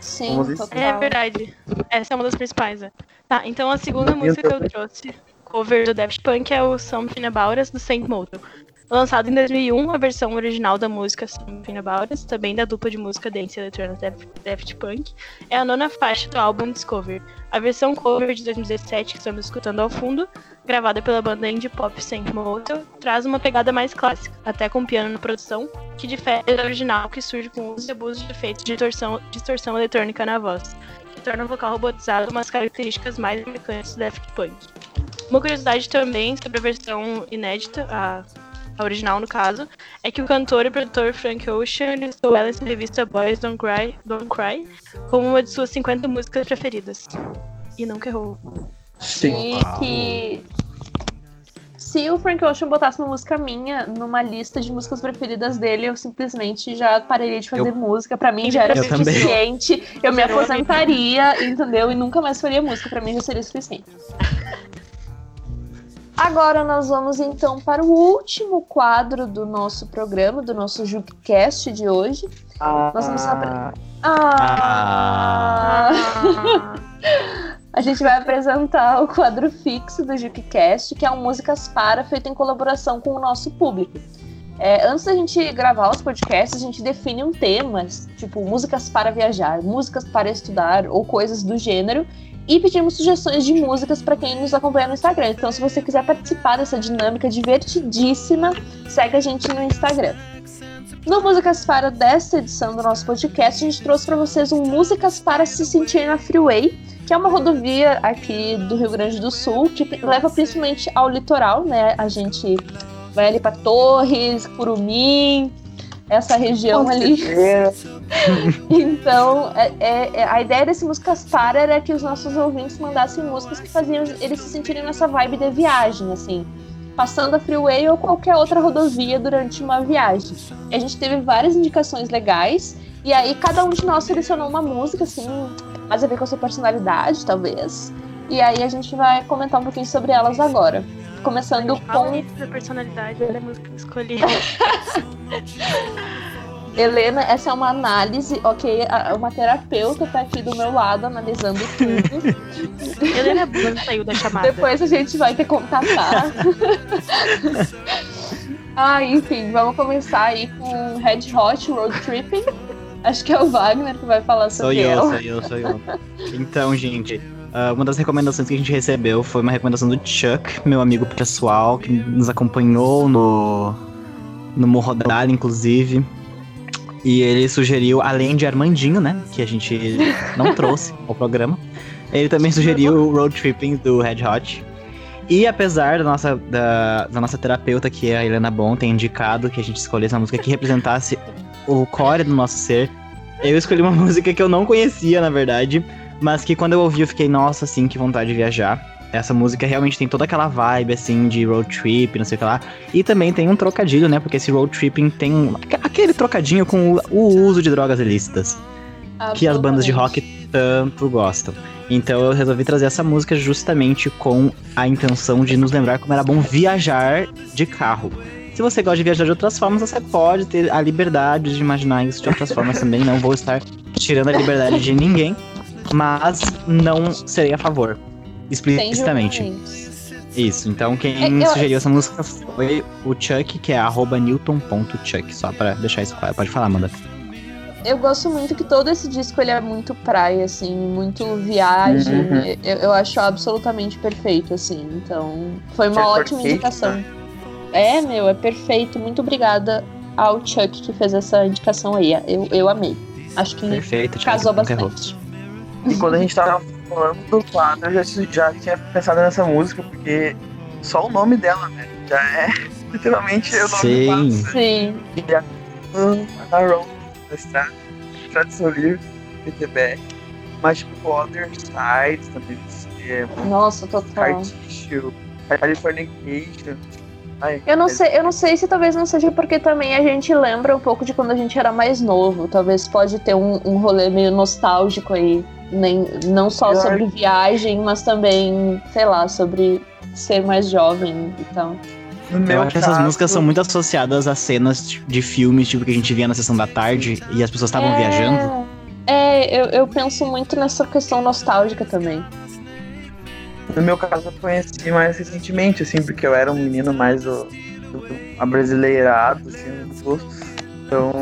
Sim, Vamos ver se- total. É verdade. Essa é uma das principais, né? Tá, então a segunda música que eu trouxe, cover do Daft Punk, é o Something About Us, do Saint Motel. Lançado em 2001, a versão original da música Something About Us, também da dupla de música dance eletrônica Daft, Punk, é a nona faixa do álbum Discover. A versão cover de 2017, que estamos escutando ao fundo, gravada pela banda indie pop Saint Motel, traz uma pegada mais clássica, até com piano na produção, que difere da original, que surge com uso e abuso de efeitos de distorção, distorção eletrônica na voz, que torna o vocal robotizado umas características mais marcantes do Daft Punk. Uma curiosidade também sobre a versão inédita, a, a original no caso, é que o cantor e produtor Frank Ocean listou ela em sua revista Boys Don't Cry, Don't Cry como uma de suas 50 músicas preferidas. E nunca errou. Sim. E que se o Frank Ocean botasse uma música minha numa lista de músicas preferidas dele, eu simplesmente já pararia de fazer Eu- música. Pra mim já era Eu também. suficiente. Eu me aposentaria, entendeu? E nunca mais faria música. Pra mim já seria suficiente. Agora nós vamos então para o último quadro do nosso programa, do nosso Jukecast de hoje. Ah, Nós vamos apre- Ah! A gente vai apresentar o quadro fixo do Jukecast, que é um Músicas Para, feito em colaboração com o nosso público. É, antes da gente gravar os podcasts, a gente define um tema, tipo músicas para viajar, músicas para estudar ou coisas do gênero, e pedimos sugestões de músicas para quem nos acompanha no Instagram. Então, se você quiser participar dessa dinâmica divertidíssima, segue a gente no Instagram. No Músicas para desta edição do nosso podcast, a gente trouxe para vocês um Músicas para se sentir na Freeway, que é uma rodovia aqui do Rio Grande do Sul, que leva principalmente ao litoral, né? A gente vai ali para Torres, Curumim, essa região ali. Então, é- é- é- a ideia desse Músicas Para era que os nossos ouvintes mandassem músicas que faziam eles se sentirem nessa vibe de viagem, assim. Passando a freeway ou qualquer outra rodovia durante uma viagem. E a gente teve várias indicações legais. E aí, cada um de nós selecionou uma música, assim, mais a ver com a sua personalidade, talvez. E aí, a gente vai comentar um pouquinho sobre elas agora. Começando com da personalidade, olha a música que escolhi. Helena, essa é uma análise, ok? Uma terapeuta tá aqui do meu lado analisando tudo. Helena Blanc saiu da chamada. Depois a gente vai ter contatar. ah, enfim, vamos começar aí com Red Hot Road Tripping. Acho que é o Wagner que vai falar Sou sobre eu, ela. sou eu, sou eu. Então, gente, ah, uma das recomendações que a gente recebeu foi uma recomendação do Chuck, meu amigo pessoal, que nos acompanhou no, no Morro Dali, inclusive. E ele sugeriu, além de Armandinho, né, que a gente não trouxe ao programa, ele também sugeriu o Road Tripping do Red Hot. E apesar da nossa, da, da nossa terapeuta, que é a Helena Bon, ter indicado que a gente escolhesse uma música que representasse o core do nosso ser, eu escolhi uma música que eu não conhecia, na verdade, mas que quando eu ouvi eu fiquei, nossa, assim, que vontade de viajar. Essa música realmente tem toda aquela vibe, assim, de road trip, não sei o que lá. E também tem um trocadilho, né? Porque esse road tripping tem um- aquele trocadinho com o, o uso de drogas ilícitas, que as bandas de rock tanto gostam. Então eu resolvi trazer essa música justamente com a intenção de nos lembrar como era bom viajar de carro. Se você gosta de viajar de outras formas, você pode ter a liberdade de imaginar isso de outras formas também. Não vou estar tirando a liberdade de ninguém, mas não serei a favor. Explicitamente. Isso. Então quem É, eu- sugeriu essa música foi o Chuck, que é arroba newton.chuck. Só pra deixar isso claro. Pode falar, Amanda. Eu gosto muito que todo esse disco ele é muito praia, assim, muito viagem. Uhum. Eu, eu acho absolutamente perfeito, assim. Então, foi uma Chuck ótima Orchid, indicação. É, meu, é perfeito. Muito obrigada ao Chuck que fez essa indicação aí. Eu, eu amei. Acho que Perfeito, casou bastante. E quando a gente tava falando do quadro, eu já, já tinha pensado nessa música, porque só o nome dela, né? Já é literalmente o nome Sim. do quadro. Sim. A Road da estrada, Tradução Livre, PTBR. Mas tipo, Other Sides também, é, Nossa, total. Scar Tissue, Californication. Ai, Eu não é- sei, eu não sei se talvez não seja porque também a gente lembra um pouco de quando a gente era mais novo. Talvez pode ter um, um rolê meio nostálgico aí. Nem, não só Eu sobre viagem, mas também, sei lá, sobre ser mais jovem e tal. No Eu meu acho que essas caso, músicas são muito associadas a cenas de filmes, tipo, que a gente via na sessão da tarde e as pessoas estavam É, viajando. É, eu, eu penso muito nessa questão nostálgica também. No meu caso, eu conheci mais recentemente, assim, porque eu era um menino mais do, do abrasileirado, assim, gostos. Então,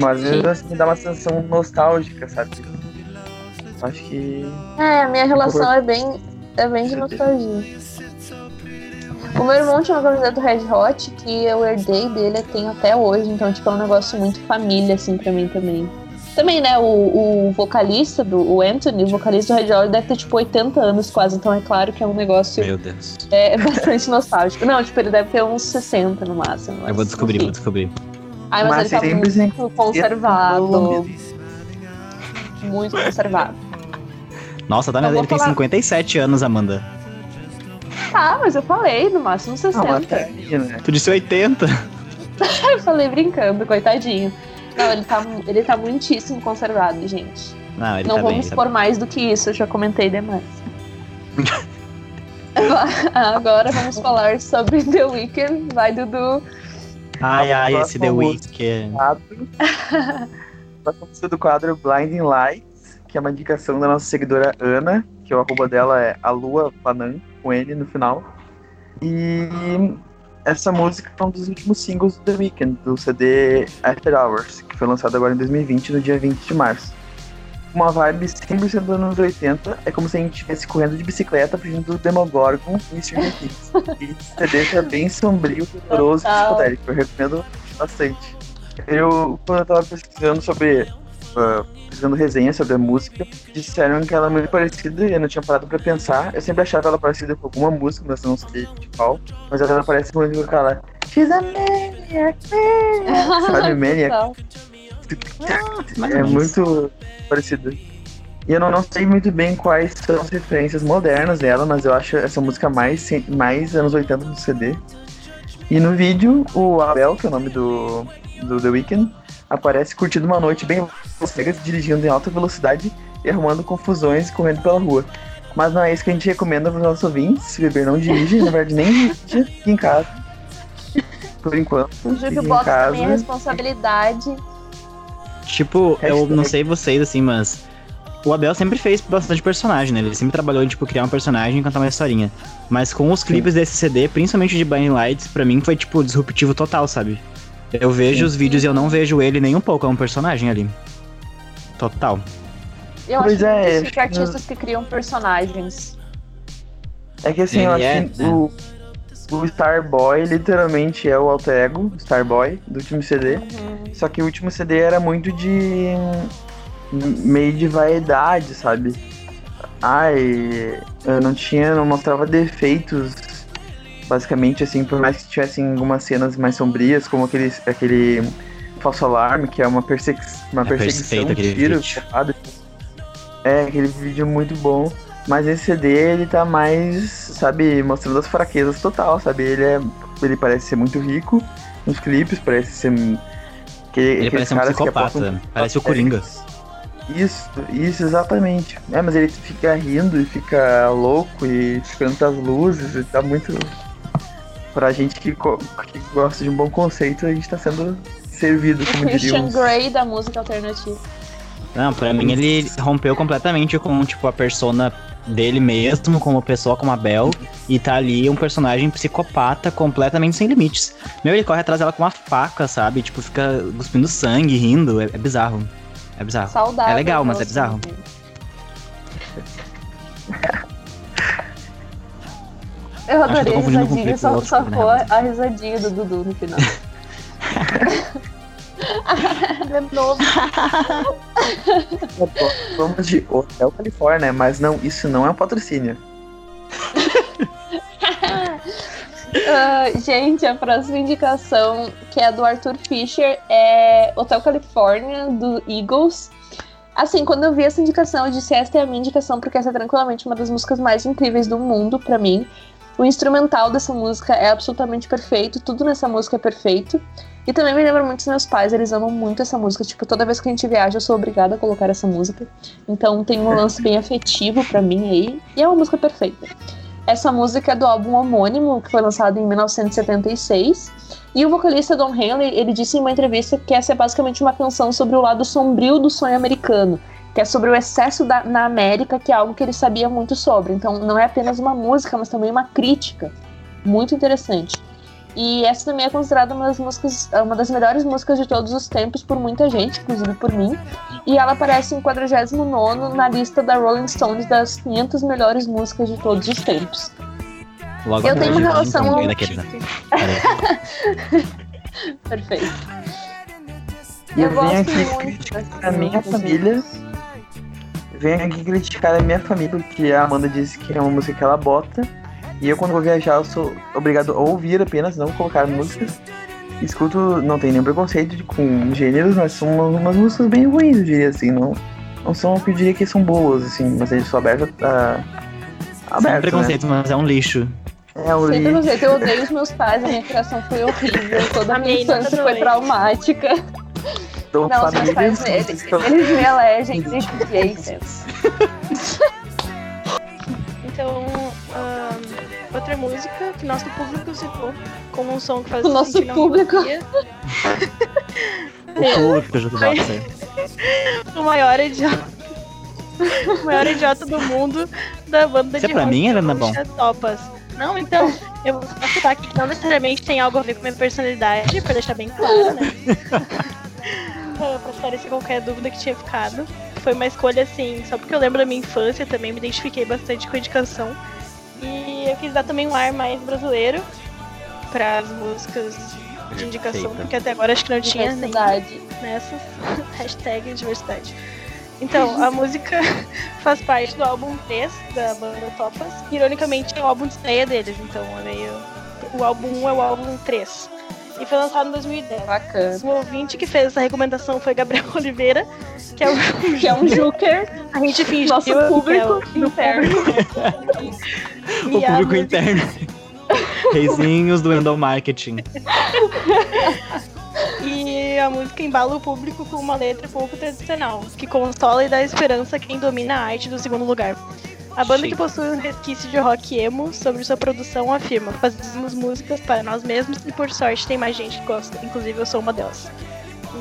mas mesmo assim me dá uma sensação nostálgica, sabe? Acho que. É, a minha relação é bem, é bem de nostalgia. O meu irmão tinha uma camiseta do Red Hot que eu herdei dele e tenho até hoje, então, tipo, é um negócio muito família, assim, pra mim também. Também, né, o, o vocalista, do, o Anthony, o vocalista do Red Hot, deve ter, tipo, 80 anos quase, então é claro que é um negócio Meu Deus. é, bastante nostálgico. Não, tipo, ele deve ter uns 60 no máximo. Eu vou mas, descobrir, enfim. vou descobrir. Ai, mas, Mas ele tá muito conservado, Colômbia. muito conservado. Nossa, tá, mas ele tem falar- 57 anos, Amanda. Ah, mas eu falei, no máximo 60. Não, até né? Tu disse 80. Eu falei brincando, coitadinho. Não, ele tá, ele tá muitíssimo conservado, gente. Não, ele Não tá bem. vamos ele tá por mais do que isso, eu já comentei demais. Agora vamos falar sobre The Weeknd. Vai, Dudu. Ai, ai, esse The Weeknd. música do quadro Blinding Lights, que é uma indicação da nossa seguidora Ana, que o arroba dela é a Lua Panan, com N no final. E essa música é um dos últimos singles do The Weeknd, do CD After Hours, que foi lançado agora em 2020, no dia 20 de março. Uma vibe 100% dos anos 80, é como se a gente estivesse correndo de bicicleta fugindo do Demogorgon e Stranger Things. E esse CD é bem sombrio, doloroso e psicodélico, eu recomendo bastante. Eu, quando eu tava pesquisando sobre. Ah, pesquisando resenha sobre a música, disseram que ela é muito parecida e eu não tinha parado pra pensar. Eu sempre achava ela parecida com alguma música, mas eu não sei de qual. Mas ela parece muito com aquela. She's a maniac, maniac. Sabe, maniac? É muito parecida. E eu não, não sei muito bem quais são as referências modernas dela, mas eu acho essa música mais, mais anos 80 do CD. E no vídeo, o Abel, que é o nome do, do The Weeknd, aparece curtindo uma noite bem cegas, dirigindo em alta velocidade e arrumando confusões e correndo pela rua. Mas não é isso que a gente recomenda para os nossos ouvintes. Se beber, não dirige, na verdade, nem dirige, fique em casa. Por enquanto, O jukebox também é responsabilidade. Tipo, eu não sei vocês, assim, mas. O Abel sempre fez bastante personagem, né? Ele sempre trabalhou em, tipo, criar um personagem e cantar uma historinha. Mas com os clipes desse CD, principalmente de Blind Lights, pra mim foi, tipo, disruptivo total, sabe? Eu vejo Sim. os vídeos e eu não vejo ele nem um pouco, é um personagem ali. Total. Eu Pois acho é, acho chique que- artistas que criam personagens. É que assim, eu Ele acho é, que né? o, o Starboy literalmente é o alter ego, Starboy, do último CD. Uhum. Só que o último CD era muito de. meio de vaidade, sabe? Ai, eu não tinha, não mostrava defeitos. Basicamente, assim, por mais que tivessem algumas cenas mais sombrias, como aquele, aquele falso alarme, que é uma, persegue uma É perseguição, tiro, porrada. É, aquele vídeo muito bom. Mas esse CD, ele tá mais, sabe, mostrando as fraquezas total, sabe? Ele é. Ele parece ser muito rico nos clipes, parece ser. Que, Ele parece um psicopata. apostam- Parece o Coringa. Isso, isso, exatamente. É, mas ele fica rindo e fica louco e ficando das luzes e tá muito. Pra gente que, que gosta de um bom conceito, a gente tá sendo servido, O como Christian diríamos. Grey da música alternativa. Não, pra mim ele rompeu completamente com, tipo, a persona dele mesmo, como pessoa, como a Bel, e tá ali um personagem psicopata completamente sem limites. Meu, ele corre atrás dela com uma faca, sabe? Tipo, fica cuspindo sangue, rindo, é, é bizarro. É bizarro. Saudável. É legal, mas é bizarro. Eu adorei a risadinha, só, só né, foi mas- a risadinha do Dudu no final. De novo. Vamos de Hotel Califórnia, mas não, isso não é um patrocínio. Ah, gente, a próxima indicação, que é do Arthur Fisher, é Hotel California, do Eagles. Assim, quando eu vi essa indicação, eu disse: esta é a minha indicação, porque essa é tranquilamente uma das músicas mais incríveis do mundo pra mim. O instrumental dessa música é absolutamente perfeito, tudo nessa música é perfeito. E também me lembra muito dos meus pais, eles amam muito essa música. Tipo, toda vez que a gente viaja, eu sou obrigada a colocar essa música. Então tem um lance bem afetivo para mim aí. E é uma música perfeita. Essa música é do álbum homônimo, que foi lançado em 1976. E o vocalista Don Henley, ele disse em uma entrevista que essa é basicamente uma canção sobre o lado sombrio do sonho americano, que é sobre o excesso da, na América, que é algo que ele sabia muito sobre. Então não é apenas uma música, mas também uma crítica. Muito interessante. E essa também é considerada uma das músicas, uma das melhores músicas de todos os tempos por muita gente, inclusive por mim. E ela aparece em 49 na lista da Rolling Stones das 500 melhores músicas de todos os tempos. Logo Eu tenho uma relação- Então, daquele, né? Perfeito. E eu, Eu venho gosto aqui muito criticar dessa a minha música. família. Eu venho aqui criticar a minha família, porque a Amanda disse que é uma música que ela bota. E eu, quando vou viajar, eu sou obrigado a ouvir apenas, não colocar músicas. Escuto, não tem nenhum preconceito de- com gêneros, mas são umas, umas músicas bem ruins, eu diria assim. Não, não são o que eu diria que são boas, assim, mas eu sou aberto a. Sem Aberto, né? preconceito, mas é um lixo. É, o Sem li... preconceito, eu odeio os meus pais, a minha criação foi horrível, toda a A minha infância foi traumática. Dou Não, os meus família, pais, músicas eles, eles me elegem de gays. Então, ahn, outra música que nosso público citou como um som que faz O nosso público. O público. O maior idiota. o maior idiota do mundo da banda Isso é de pra rock mim, Helena Bom? Topas. Não, então, eu vou citar aqui que não necessariamente tem algo a ver com minha personalidade, pra deixar bem claro, né? pra, pra esclarecer qualquer dúvida que tinha ficado. Foi uma escolha assim, só porque eu lembro da minha infância também, me identifiquei bastante com a indicação. E eu quis dar também um ar mais brasileiro para as músicas de indicação, porque até agora acho que não tinha Diversidade. nessas. Hashtag diversidade. Então, a música faz parte do álbum 3 da banda Topas. Ironicamente, é o álbum de estreia deles, então é meio. O álbum 1 é o álbum 3. E foi lançado em 2010. Bacana. O ouvinte que fez essa recomendação foi Gabriel Oliveira, que é o. Que é um Juker, A gente fingiu nosso que é o- público interno. O público interno. Reizinhos do Endel Marketing. E a música embala o público com uma letra pouco tradicional, que consola e dá esperança a quem domina a arte do segundo lugar. A banda que possui um resquício de rock emo sobre sua produção afirma: fazemos músicas para nós mesmos e por sorte tem mais gente que gosta, inclusive eu sou uma delas.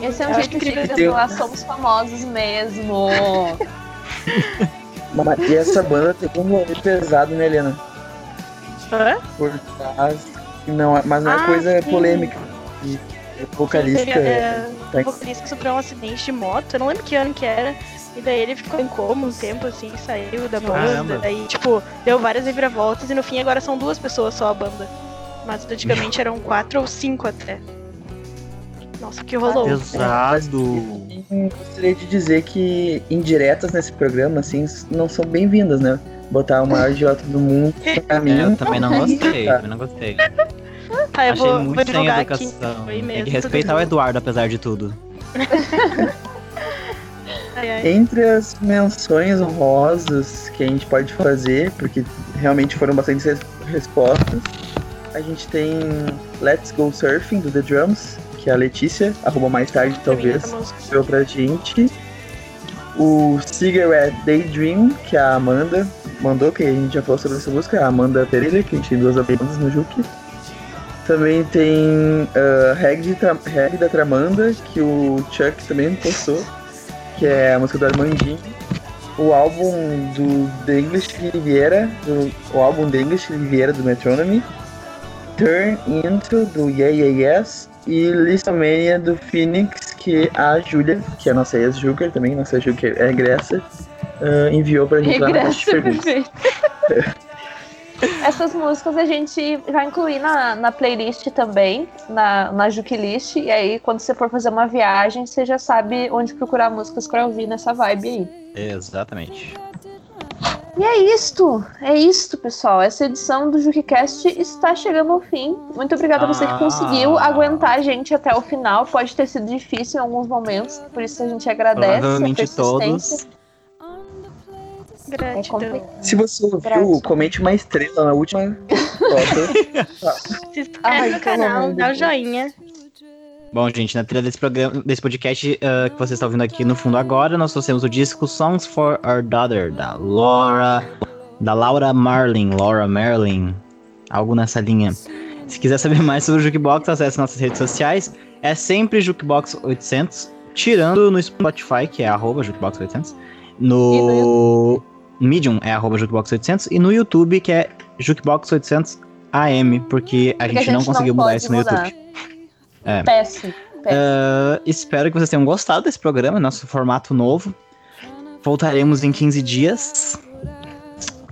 Esse é um Eu jeito incrível de falar, somos famosos mesmo. Mas- E essa banda tem um rolê pesado, né, Helena? Hã? Por trás. Não, é- mas não é Ah, coisa sim. polêmica. E vocalista. É, tá- O vocalista sofreu um acidente de moto, eu não lembro que ano que era. E daí ele ficou em coma um tempo, assim, saiu da banda. Caramba. Daí, tipo, deu várias reviravoltas e no fim agora são duas pessoas só a banda. Mas antigamente eram quatro ou cinco até. Nossa, que rolou. Pesado. Gostaria de dizer que indiretas nesse programa, assim, não são bem-vindas, né? Botar o maior idiota do mundo pra mim. É, eu também não gostei, também não gostei. Tá, eu Achei vou, vou muito sem divulgar aqui. educação. Tem que respeitar o Eduardo, apesar de tudo. Entre as menções honrosas que a gente pode fazer, porque realmente foram bastante res- respostas, a gente tem Let's Go Surfing do The Drums, que é a Letícia, arroba mais tarde talvez, deu pra gente. O Cigarette Daydream, que a Amanda mandou, que a gente já falou sobre essa música, a Amanda Pereira, que a gente tem duas bandas no Juque. Também tem uh, Reg, de Tra- Reg da Tramanda, que o Chuck também postou, que é a música do Armandinho. O álbum do The English Riviera, do, o álbum The English Riviera do Metronomy. Turn Into do Yeah Yeah Yes. E Listomania do Phoenix, que a Júlia, que é a nossa ex-Juker também, nossa Juker é egressa, uh, enviou pra gente lá na caixa de Regressa perguntas. Essas músicas a gente vai incluir na, na playlist também, na, na Juke List. E aí, quando você for fazer uma viagem, você já sabe onde procurar músicas pra ouvir nessa vibe aí. Exatamente. E é isto, é isto, pessoal. Essa edição do JukeCast está chegando ao fim. Muito obrigada a você que Ah. conseguiu aguentar a gente até o final. Pode ter sido difícil em alguns momentos, por isso a gente agradece a Provavelmente persistência. todos. É Gratidão. complicado. Se você ouviu, Graças. comente uma estrela na última Se inscreve no canal, dá o joinha. Bom, gente, na trilha desse programa, desse podcast uh, que você está ouvindo aqui no fundo agora, nós trouxemos o disco Songs for Our Daughter, da Laura, da Laura Marlin, Laura Marlin, algo nessa linha. Se quiser saber mais sobre o Jukebox, acesse nossas redes sociais. É sempre Jukebox800, tirando no Spotify, que é arroba Jukebox800. No Medium é arroba Jukebox800. E no YouTube, que é Jukebox800AM, porque a, Porque gente, não conseguiu mudar isso no mudar. YouTube. É. Péssimo. péssimo. Uh, espero que vocês tenham gostado desse programa, nosso formato novo. Voltaremos em 15 dias.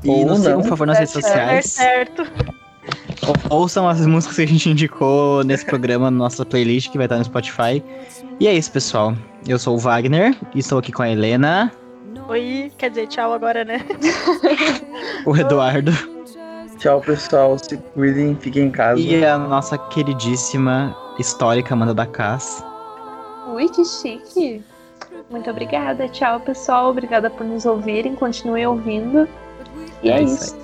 E Ou nos sigam, não. por favor, nas redes É Super sociais. certo. Ou- Ouçam as músicas que a gente indicou nesse programa, na nossa playlist que vai estar no Spotify. E é isso, pessoal. Eu sou o Wagner e estou aqui com a Helena, Oi, quer dizer, tchau agora, né? o Eduardo Tchau, pessoal. Se cuidem, fiquem em casa. e a nossa queridíssima histórica Amanda da Cass. Ui, que chique. Muito obrigada. Tchau, pessoal. Obrigada por nos ouvirem. Continuem ouvindo. E é, isso.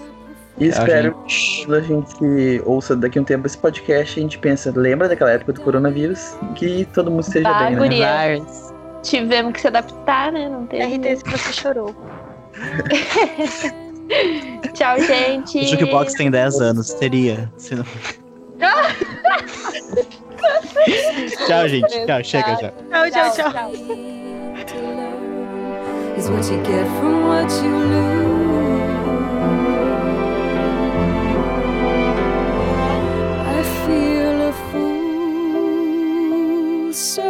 E espero A que quando a gente ouça daqui a um tempo esse podcast, a gente pensa, lembra daquela época do coronavírus? Que todo mundo esteja Bah, bem, né? guria. Tivemos que se adaptar, né? Não teve. RT se você chorou. Tchau, gente. O Jukebox tem 10 anos, teria. Se não... tchau, gente. Tchau, chega já. Tchau, tchau, tchau. is what you get from what you lose. I feel a fool, so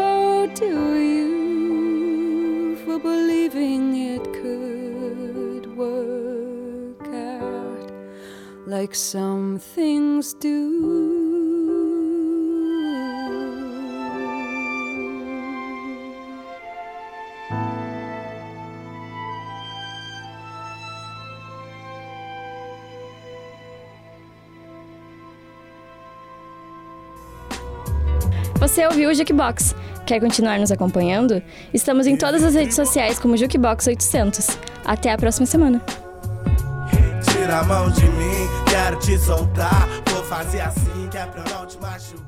like some things do. Você ouviu o Jukebox? Quer continuar nos acompanhando? Estamos em todas as redes sociais como Jukebox800. Até a próxima semana. Tira a mão de mim, quero te soltar. Vou fazer assim que é pra eu não te machucar.